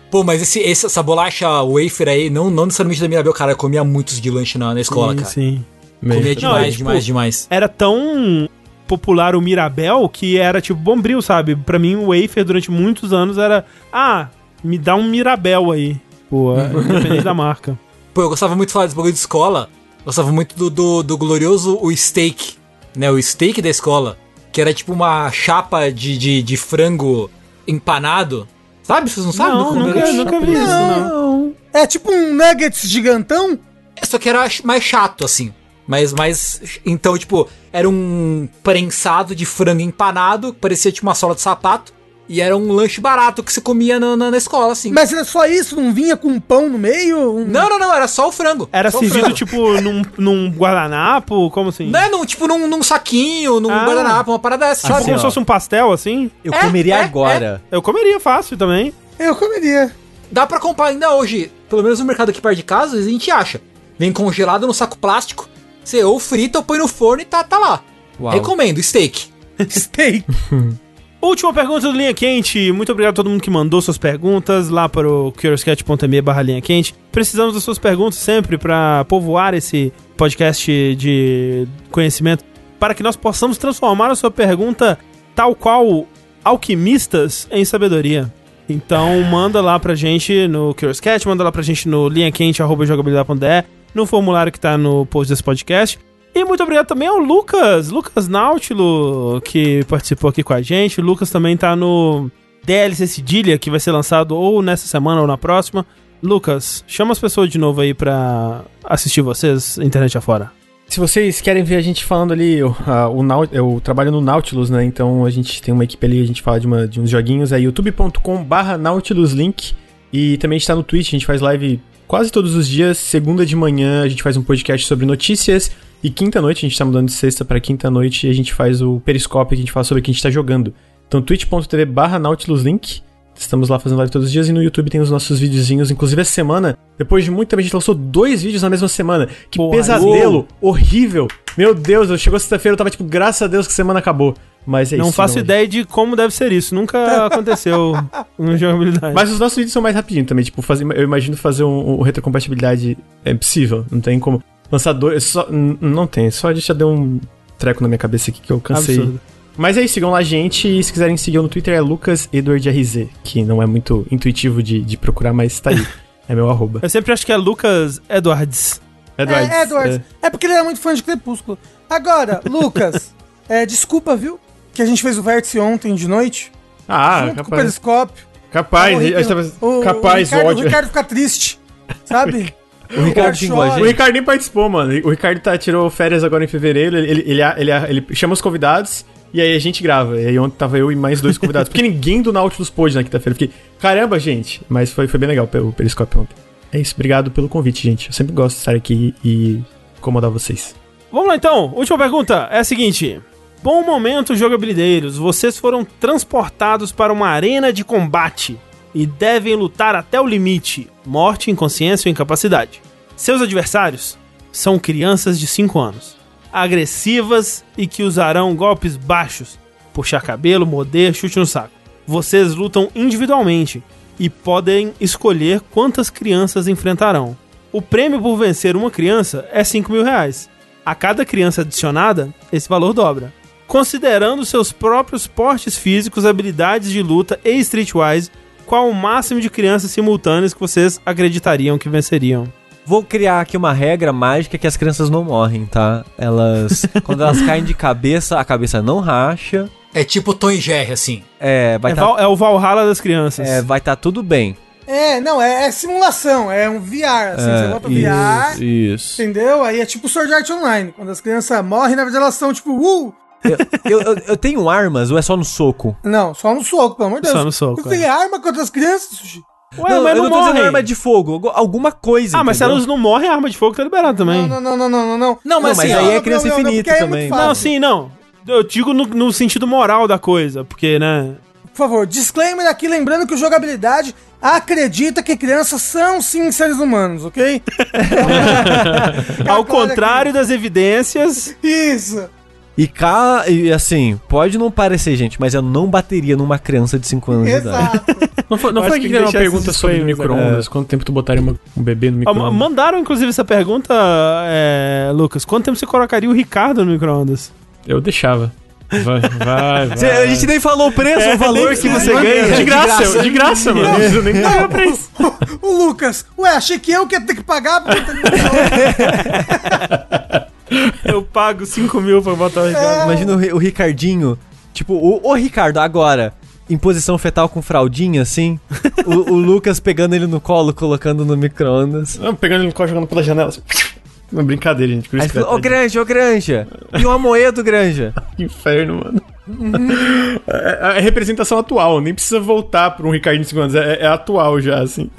Pô, mas esse, esse- essa bolacha wafer aí, não, não necessariamente da Mirabel, cara, eu comia muitos de lanche na, na escola, sim, cara. sim. Comia demais, Não, é, tipo, demais, demais. Era tão popular o Mirabel que era tipo bombril, sabe? Pra mim, o wafer durante muitos anos era... Ah, me dá um Mirabel aí. Pô, independente da marca. Pô, eu gostava muito de falar desse bagulho de escola. Gostava muito do, do, do glorioso o steak, né? O steak da escola. Que era tipo uma chapa de, de, de frango empanado. Sabe? Vocês não sabem? não, Nunca nunca, vi isso, não. É tipo um nuggets gigantão. Só que era mais chato, assim. Mas, mas. Então, tipo, era um prensado de frango empanado, parecia tipo uma sola de sapato. E era um lanche barato que você comia na, na, na escola, assim. Mas era só isso? Não vinha com um pão no meio? Um- Não, não, não, era só o frango. Era servido, frango. tipo, num, num guardanapo? Como assim? Não é num, tipo num, num saquinho, num Ah. guardanapo, uma parada dessa, Tipo, sabe? como se fosse um pastel, assim? Eu É, comeria é, agora. Eu comeria fácil também. Eu comeria. Dá pra comprar ainda hoje, pelo menos no mercado aqui perto de casa, a gente acha. Vem congelado no saco plástico, você ou frita ou põe no forno e tá, tá lá. Uau. Recomendo, steak. Steak. Última pergunta do Linha Quente. Muito obrigado a todo mundo que mandou suas perguntas lá para o curioscat.me barra Linha Quente. Precisamos das suas perguntas sempre para povoar esse podcast de conhecimento para que nós possamos transformar a sua pergunta tal qual alquimistas em sabedoria. Então manda lá pra gente no Curioscat, manda lá pra gente no linhaquente.jogabilidade.de, no formulário que tá no post desse podcast. E muito obrigado também ao Lucas, Lucas Nautilo, que participou aqui com a gente. O Lucas também tá no DLC Cedilha, que vai ser lançado ou nessa semana ou na próxima. Lucas, chama as pessoas de novo aí pra assistir vocês, internet afora. Se vocês querem ver a gente falando ali, o, a- o Nau- eu trabalho no Nautilus, né? Então a gente tem uma equipe ali, a gente fala de, uma- de uns joguinhos, é youtube.com barra nautiluslink. E também a gente tá no Twitch, a gente faz live quase todos os dias. Segunda de manhã a gente faz um podcast sobre notícias. E quinta-noite, a gente tá mudando de sexta pra quinta-noite, e a gente faz o Periscope, que a gente fala sobre o que a gente tá jogando. Então twitch.tv barra nautiluslink. Estamos lá fazendo live todos os dias e no YouTube tem os nossos videozinhos. Inclusive, essa semana, depois de muito tempo, a gente lançou dois vídeos na mesma semana. Que pesadelo horrível. Meu Deus, eu chegou sexta-feira, eu tava tipo, graças a Deus que semana acabou. Mas é Não isso. faço ideia de como deve ser isso. Nunca aconteceu no jogabilidade. Mas os nossos vídeos são mais rapidinho também. Tipo, fazer, eu imagino fazer um, um retrocompatibilidade é possível. Não tem como. Lançar dois. Só, não tem. Só já deu um treco na minha cabeça aqui que eu cansei. Absurdo. Mas é isso, sigam lá a gente. E se quiserem seguir eu no Twitter é LucasEdwardRZ, que não é muito intuitivo de, de procurar, mas tá aí. É meu arroba. Eu sempre acho que é Lucas Edwards. Edwards. É, Edwards. É. porque ele era muito fã de Crepúsculo. Agora, Lucas, é, desculpa, viu? Que a gente fez o vértice ontem de noite. Ah, junto com o capaz. Periscópio. Capaz, O a gente Ricardo- tava- o- capaz, o Ricardo, ódio. O Ricardo fica triste, sabe? O Ricardo xingou a O. Ricardo nem participou, mano. O Ricardo tá, tirou férias agora em fevereiro. Ele, ele, ele, ele, ele chama os convidados e aí a gente grava. E aí ontem tava eu e mais dois convidados. Porque ninguém do Nautilus pôde na quinta-feira. Fiquei, caramba, gente. Mas foi, foi bem legal o Periscope ontem. É isso, obrigado pelo convite, gente. Eu sempre gosto de estar aqui e incomodar vocês. Vamos lá então, última pergunta é a seguinte. Bom momento, jogabilideiros. Vocês foram transportados para uma arena de combate e devem lutar até o limite morte, inconsciência ou incapacidade. Seus adversários são crianças de 5 anos, agressivas e que usarão golpes baixos, puxar cabelo, morder, chute no saco. Vocês lutam individualmente e podem escolher quantas crianças enfrentarão. O prêmio por vencer uma criança é 5 mil reais. A cada criança adicionada, esse valor dobra. Considerando seus próprios portes físicos, habilidades de luta e streetwise, qual o máximo de crianças simultâneas que vocês acreditariam que venceriam? Vou criar aqui uma regra mágica que as crianças não morrem, tá? Elas. quando elas caem de cabeça, a cabeça não racha. É tipo Tom e Jerry, assim. É, vai É, tá, Val- é o Valhalla das crianças. é, vai tá tudo bem. É, não, é, é simulação, é um VR, assim, você bota isso, VR, Isso. entendeu? Aí é tipo Sword Art Online, quando as crianças morrem, na verdade elas são tipo, uh! Eu, eu, eu- tenho armas ou é só no soco? Não, só no soco, pelo amor de Deus. Só no soco, Você tem arma contra as crianças, Sushi? Ué, mas eu não, tô dizendo morrem. arma de fogo, algu- alguma coisa. Ah, mas se entendeu? elas não morrem, a arma de fogo tá liberada também. Não, não, não, não, não, não. Não, mas Não, mas assim, aí é criança não, não, infinita é também. muito Não, sim, não. Eu digo no, no sentido moral da coisa, porque, né? Por favor, disclaimer aqui, lembrando que o jogabilidade acredita que crianças são sim seres humanos, ok? Ao contrário das evidências. Isso. E cá, e assim, pode não parecer, gente, mas eu não bateria numa criança de 5 anos de idade. Exato. Não foi, não foi que que uma pergunta sobre micro-ondas? Quanto tempo tu botaria uma- um bebê no micro-ondas? mandaram, inclusive, essa pergunta, é, Lucas. Quanto tempo você colocaria o Ricardo no micro-ondas? Eu deixava. Vai, vai, vai. Cê- a gente nem falou o preço, É, o valor que você precisa. ganha. De graça, de graça, mano. Eu nem pagar pra isso. o Lucas, ué, achei que eu que ia ter que pagar porque eu pago 5 mil pra botar o Ricardo. Imagina o, o Ricardinho, tipo, o, o Ricardo agora, em posição fetal com fraldinha, assim. o, o Lucas pegando ele no colo, colocando no micro-ondas. Pegando ele no colo, jogando pela janela. assim. Uma brincadeira, gente. Por Aí isso ele que falou, ô Granja, ô Granja. E o Amoedo, Granja. Que inferno, mano. É, é representação atual, nem precisa voltar pra um Ricardinho de 5 anos. É, é atual já, assim.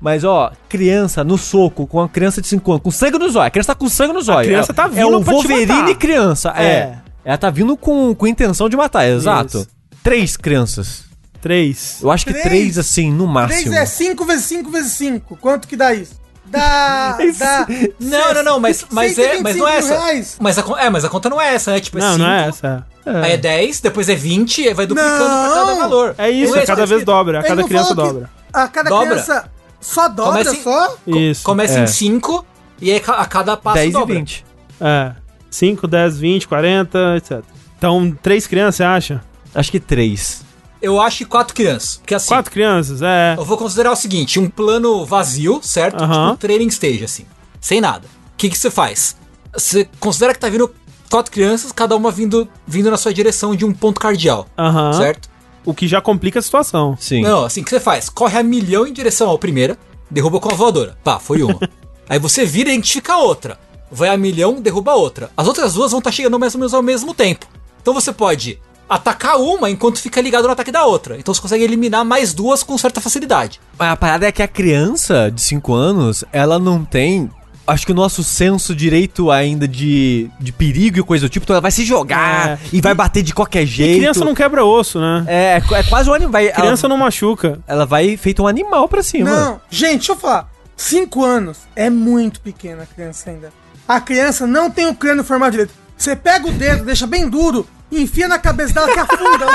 Mas, ó, criança no soco, com a criança de 5 anos, com sangue no zóio. A criança tá com sangue no zóio. criança é, tá É vindo um pra te Wolverine matar. criança, é. É. Ela tá vindo com, com intenção de matar, exato. Isso. Três crianças. 3. Eu acho que Três? três, assim, no 3 máximo. é 5 vezes 5 vezes 5. Quanto que dá isso? Dá. dá Não, não, não, mas, mas, é, mas não é 125 essa. reais. Mas a, é, mas a conta não é essa, né? Tipo, é Não, 5, não é essa. aí é 10, depois é 20, aí vai duplicando pra cada Não. valor. É isso, Não é cada vez dobra. A cada não criança dobra. A cada Dobra. criança só dobra, Começa em- só? Isso. Começa É. em 5 e aí a cada passo 10 e dobra. 20. É. 5, 10, 20, 40, etc. Então, três crianças, você acha? Acho que três. Eu acho que 4 crianças. Porque assim, Quatro crianças? É. eu vou considerar o seguinte: um plano vazio, certo? Aham. Tipo um training stage, assim. Sem nada. O que, que você faz? Você considera que tá vindo quatro crianças, cada uma vindo, vindo na sua direção de um ponto cardial. Aham. Certo? O que já complica a situação. Sim. Não, assim, o que você faz? Corre a milhão em direção ao primeira, derruba com a voadora. Pá, foi uma. Aí você vira e identifica a outra. Vai a milhão, derruba a outra. As outras duas vão estar chegando mais ou menos ao mesmo tempo. Então você pode atacar uma enquanto fica ligado no ataque da outra. Então você consegue eliminar mais duas com certa facilidade. A parada é que a criança de 5 anos, ela não tem. Acho que o nosso senso direito ainda de, de perigo e coisa do tipo, então ela vai se jogar É. e vai bater de qualquer E jeito. criança não quebra osso, né? É, é quase um animal. Criança ela, não machuca. ela vai feito um animal pra cima. Não, gente, deixa eu falar. 5 anos é muito pequena a criança ainda. A criança não tem o crânio formado direito. Você pega o dedo, deixa bem duro, e enfia na cabeça dela que afunda.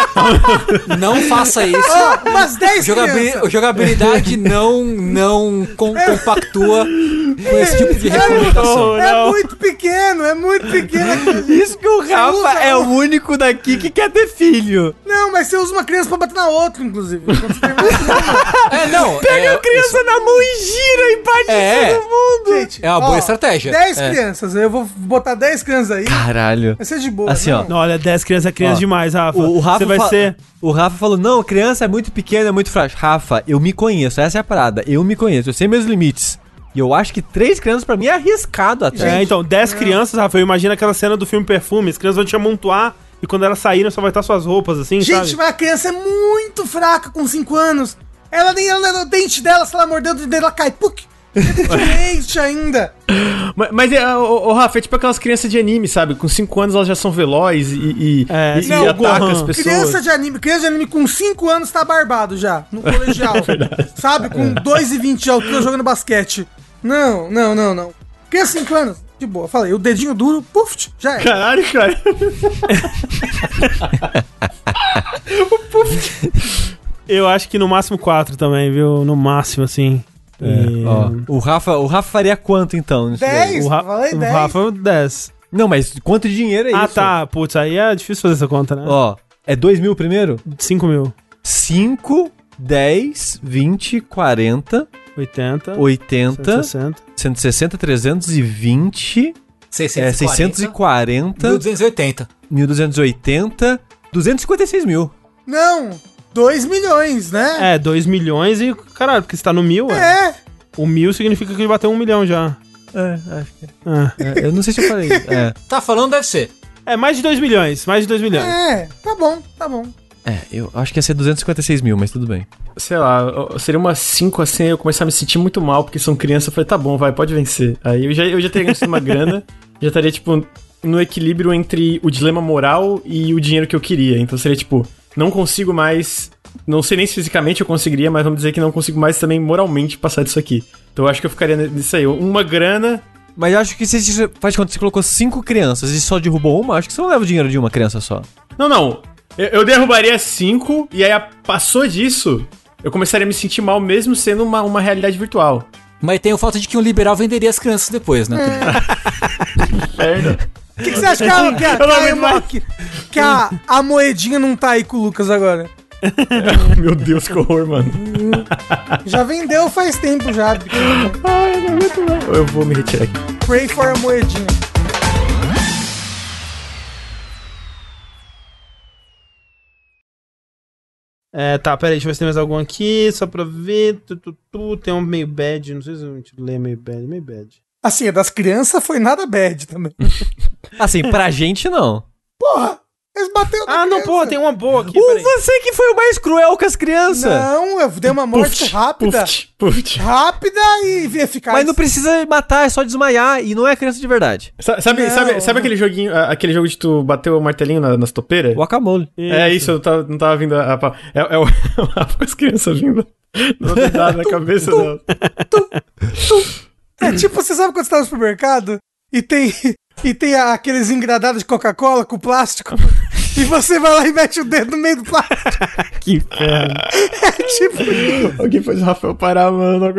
Não faça isso. Ó, umas 10 Jogabil- jogabilidade não, não com- compactua com esse tipo de recomendação. É Não. muito pequeno, é muito pequeno. Isso que o Rafa usa é o único daqui que quer ter filho. Não, mas você usa uma criança pra bater na outra, inclusive. Terminar- É, não. Pega é, a criança na mão e gira e bate É. em todo mundo. Gente, É uma boa estratégia. 10 É. crianças, eu vou botar 10 crianças aí. Caralho. Vai ser de boa. Assim, ó. não. Não, olha, 10 crianças é criança Ó, demais, Rafa. O, o Rafa Você vai fa- ser. O Rafa falou: não, criança é muito pequena, é muito frágil. Rafa, eu me conheço, essa é a parada. Eu me conheço, eu sei meus limites. E eu acho que três crianças pra mim é arriscado até. É, então, 10 crianças, Rafael, imagina aquela cena do filme Perfume, as crianças vão te amontoar e quando elas saírem só vai estar suas roupas, assim, Gente, sabe? mas a criança é muito fraca com 5 anos. Ela nem ela, o dente dela, se ela morder o dente dela, cai. Puc! É leite ainda. Mas, mas é, ô, ô, Rafa, é tipo aquelas crianças de anime, sabe? Com 5 anos elas já são velozes e, e, É, e, e o as pessoas. Criança de anime, criança de anime com 5 anos tá barbado já, no colegial. sabe? Com 2,20 de altura jogando basquete. Não, não, não, não. Criança de 5 anos, de boa. Falei, o dedinho duro, puf, já é. Caralho, cara. Eu acho que no máximo 4 também, viu? No máximo, assim. E- Ó, o Rafa, o Rafa faria quanto então? nisso daí? 10, O, Ra falei o 10. Rafa, 10. Não, mas quanto de dinheiro é ah, isso? tá. Putz, aí é difícil fazer essa conta, né? Ó, é 2 mil primeiro? 5 mil. 5, 10, 20, 40, 80. 80, 160. 160, 320, é, 640, 1280. 1280, 256 mil. Não, 2 milhões, né? É, 2 milhões e. Caralho, porque você tá no mil, é. É. O mil significa que ele bateu um milhão já. É, acho que É. é. Eu não sei se eu falei. É, Tá falando, deve ser. É, mais de 2 milhões. Mais de 2 milhões. É, tá bom, tá bom. é, eu acho que ia ser 256 mil, mas tudo bem. Sei lá, seria umas 5 assim, eu começar a me sentir muito mal, porque são crianças. Eu falei, tá bom, vai, pode vencer. Aí eu já, eu já teria gastado uma grana, já estaria, tipo, no equilíbrio entre o dilema moral e o dinheiro que eu queria. Então seria, tipo, não consigo mais. Não sei nem se fisicamente eu conseguiria, mas vamos dizer que não consigo mais também moralmente passar disso aqui. Então eu acho que eu ficaria nisso aí. Uma grana. Mas eu acho que se você faz de conta que você colocou cinco crianças e só derrubou uma, acho que você não leva o dinheiro de uma criança só. Não, não. Eu, eu derrubaria 5 e aí a- passou disso. Eu começaria a me sentir mal mesmo sendo uma, uma realidade virtual. Mas tem o fato de que um liberal venderia as crianças depois, né? Merda. O que, que você acha que a, que a, que a, que- que a- a moedinha não tá aí com o Lucas agora? Meu Deus, que horror, mano. Já vendeu faz tempo já. Ai, eu não aguento. Eu vou me retirar aqui. Pray for a moedinha. É, tá, peraí, deixa eu ver se tem mais algum aqui, só pra ver. Tu, tu, tu, tem um meio bad, não sei se eu ler meio bad, meio bad. Assim, a das crianças foi nada bad também. Assim, pra gente não. Porra, eles bateram na Ah, não, criança. porra, tem um- uma boa aqui, O peraí. você que foi o mais cruel com as crianças. Não, eu dei uma morte Puf, rápida. puf, puf. Rápida e eficaz. Mas não precisa matar, é só desmaiar e não é criança de verdade. Sa- Sabe, Não, sabe, sabe não. aquele joguinho, aquele jogo de tu bateu o martelinho na- nas topeiras? Guacamole. É isso, eu tava- não tava vindo a. a- é, é o com as crianças vindo. Não tem nada na cabeça dela. É tipo, você sabe quando você tá no supermercado e tem, e tem aqueles engradados de Coca-Cola com plástico e você vai lá e mete o dedo no meio do plástico. Que inferno. É tipo, Alguém faz o Rafael parar, mano.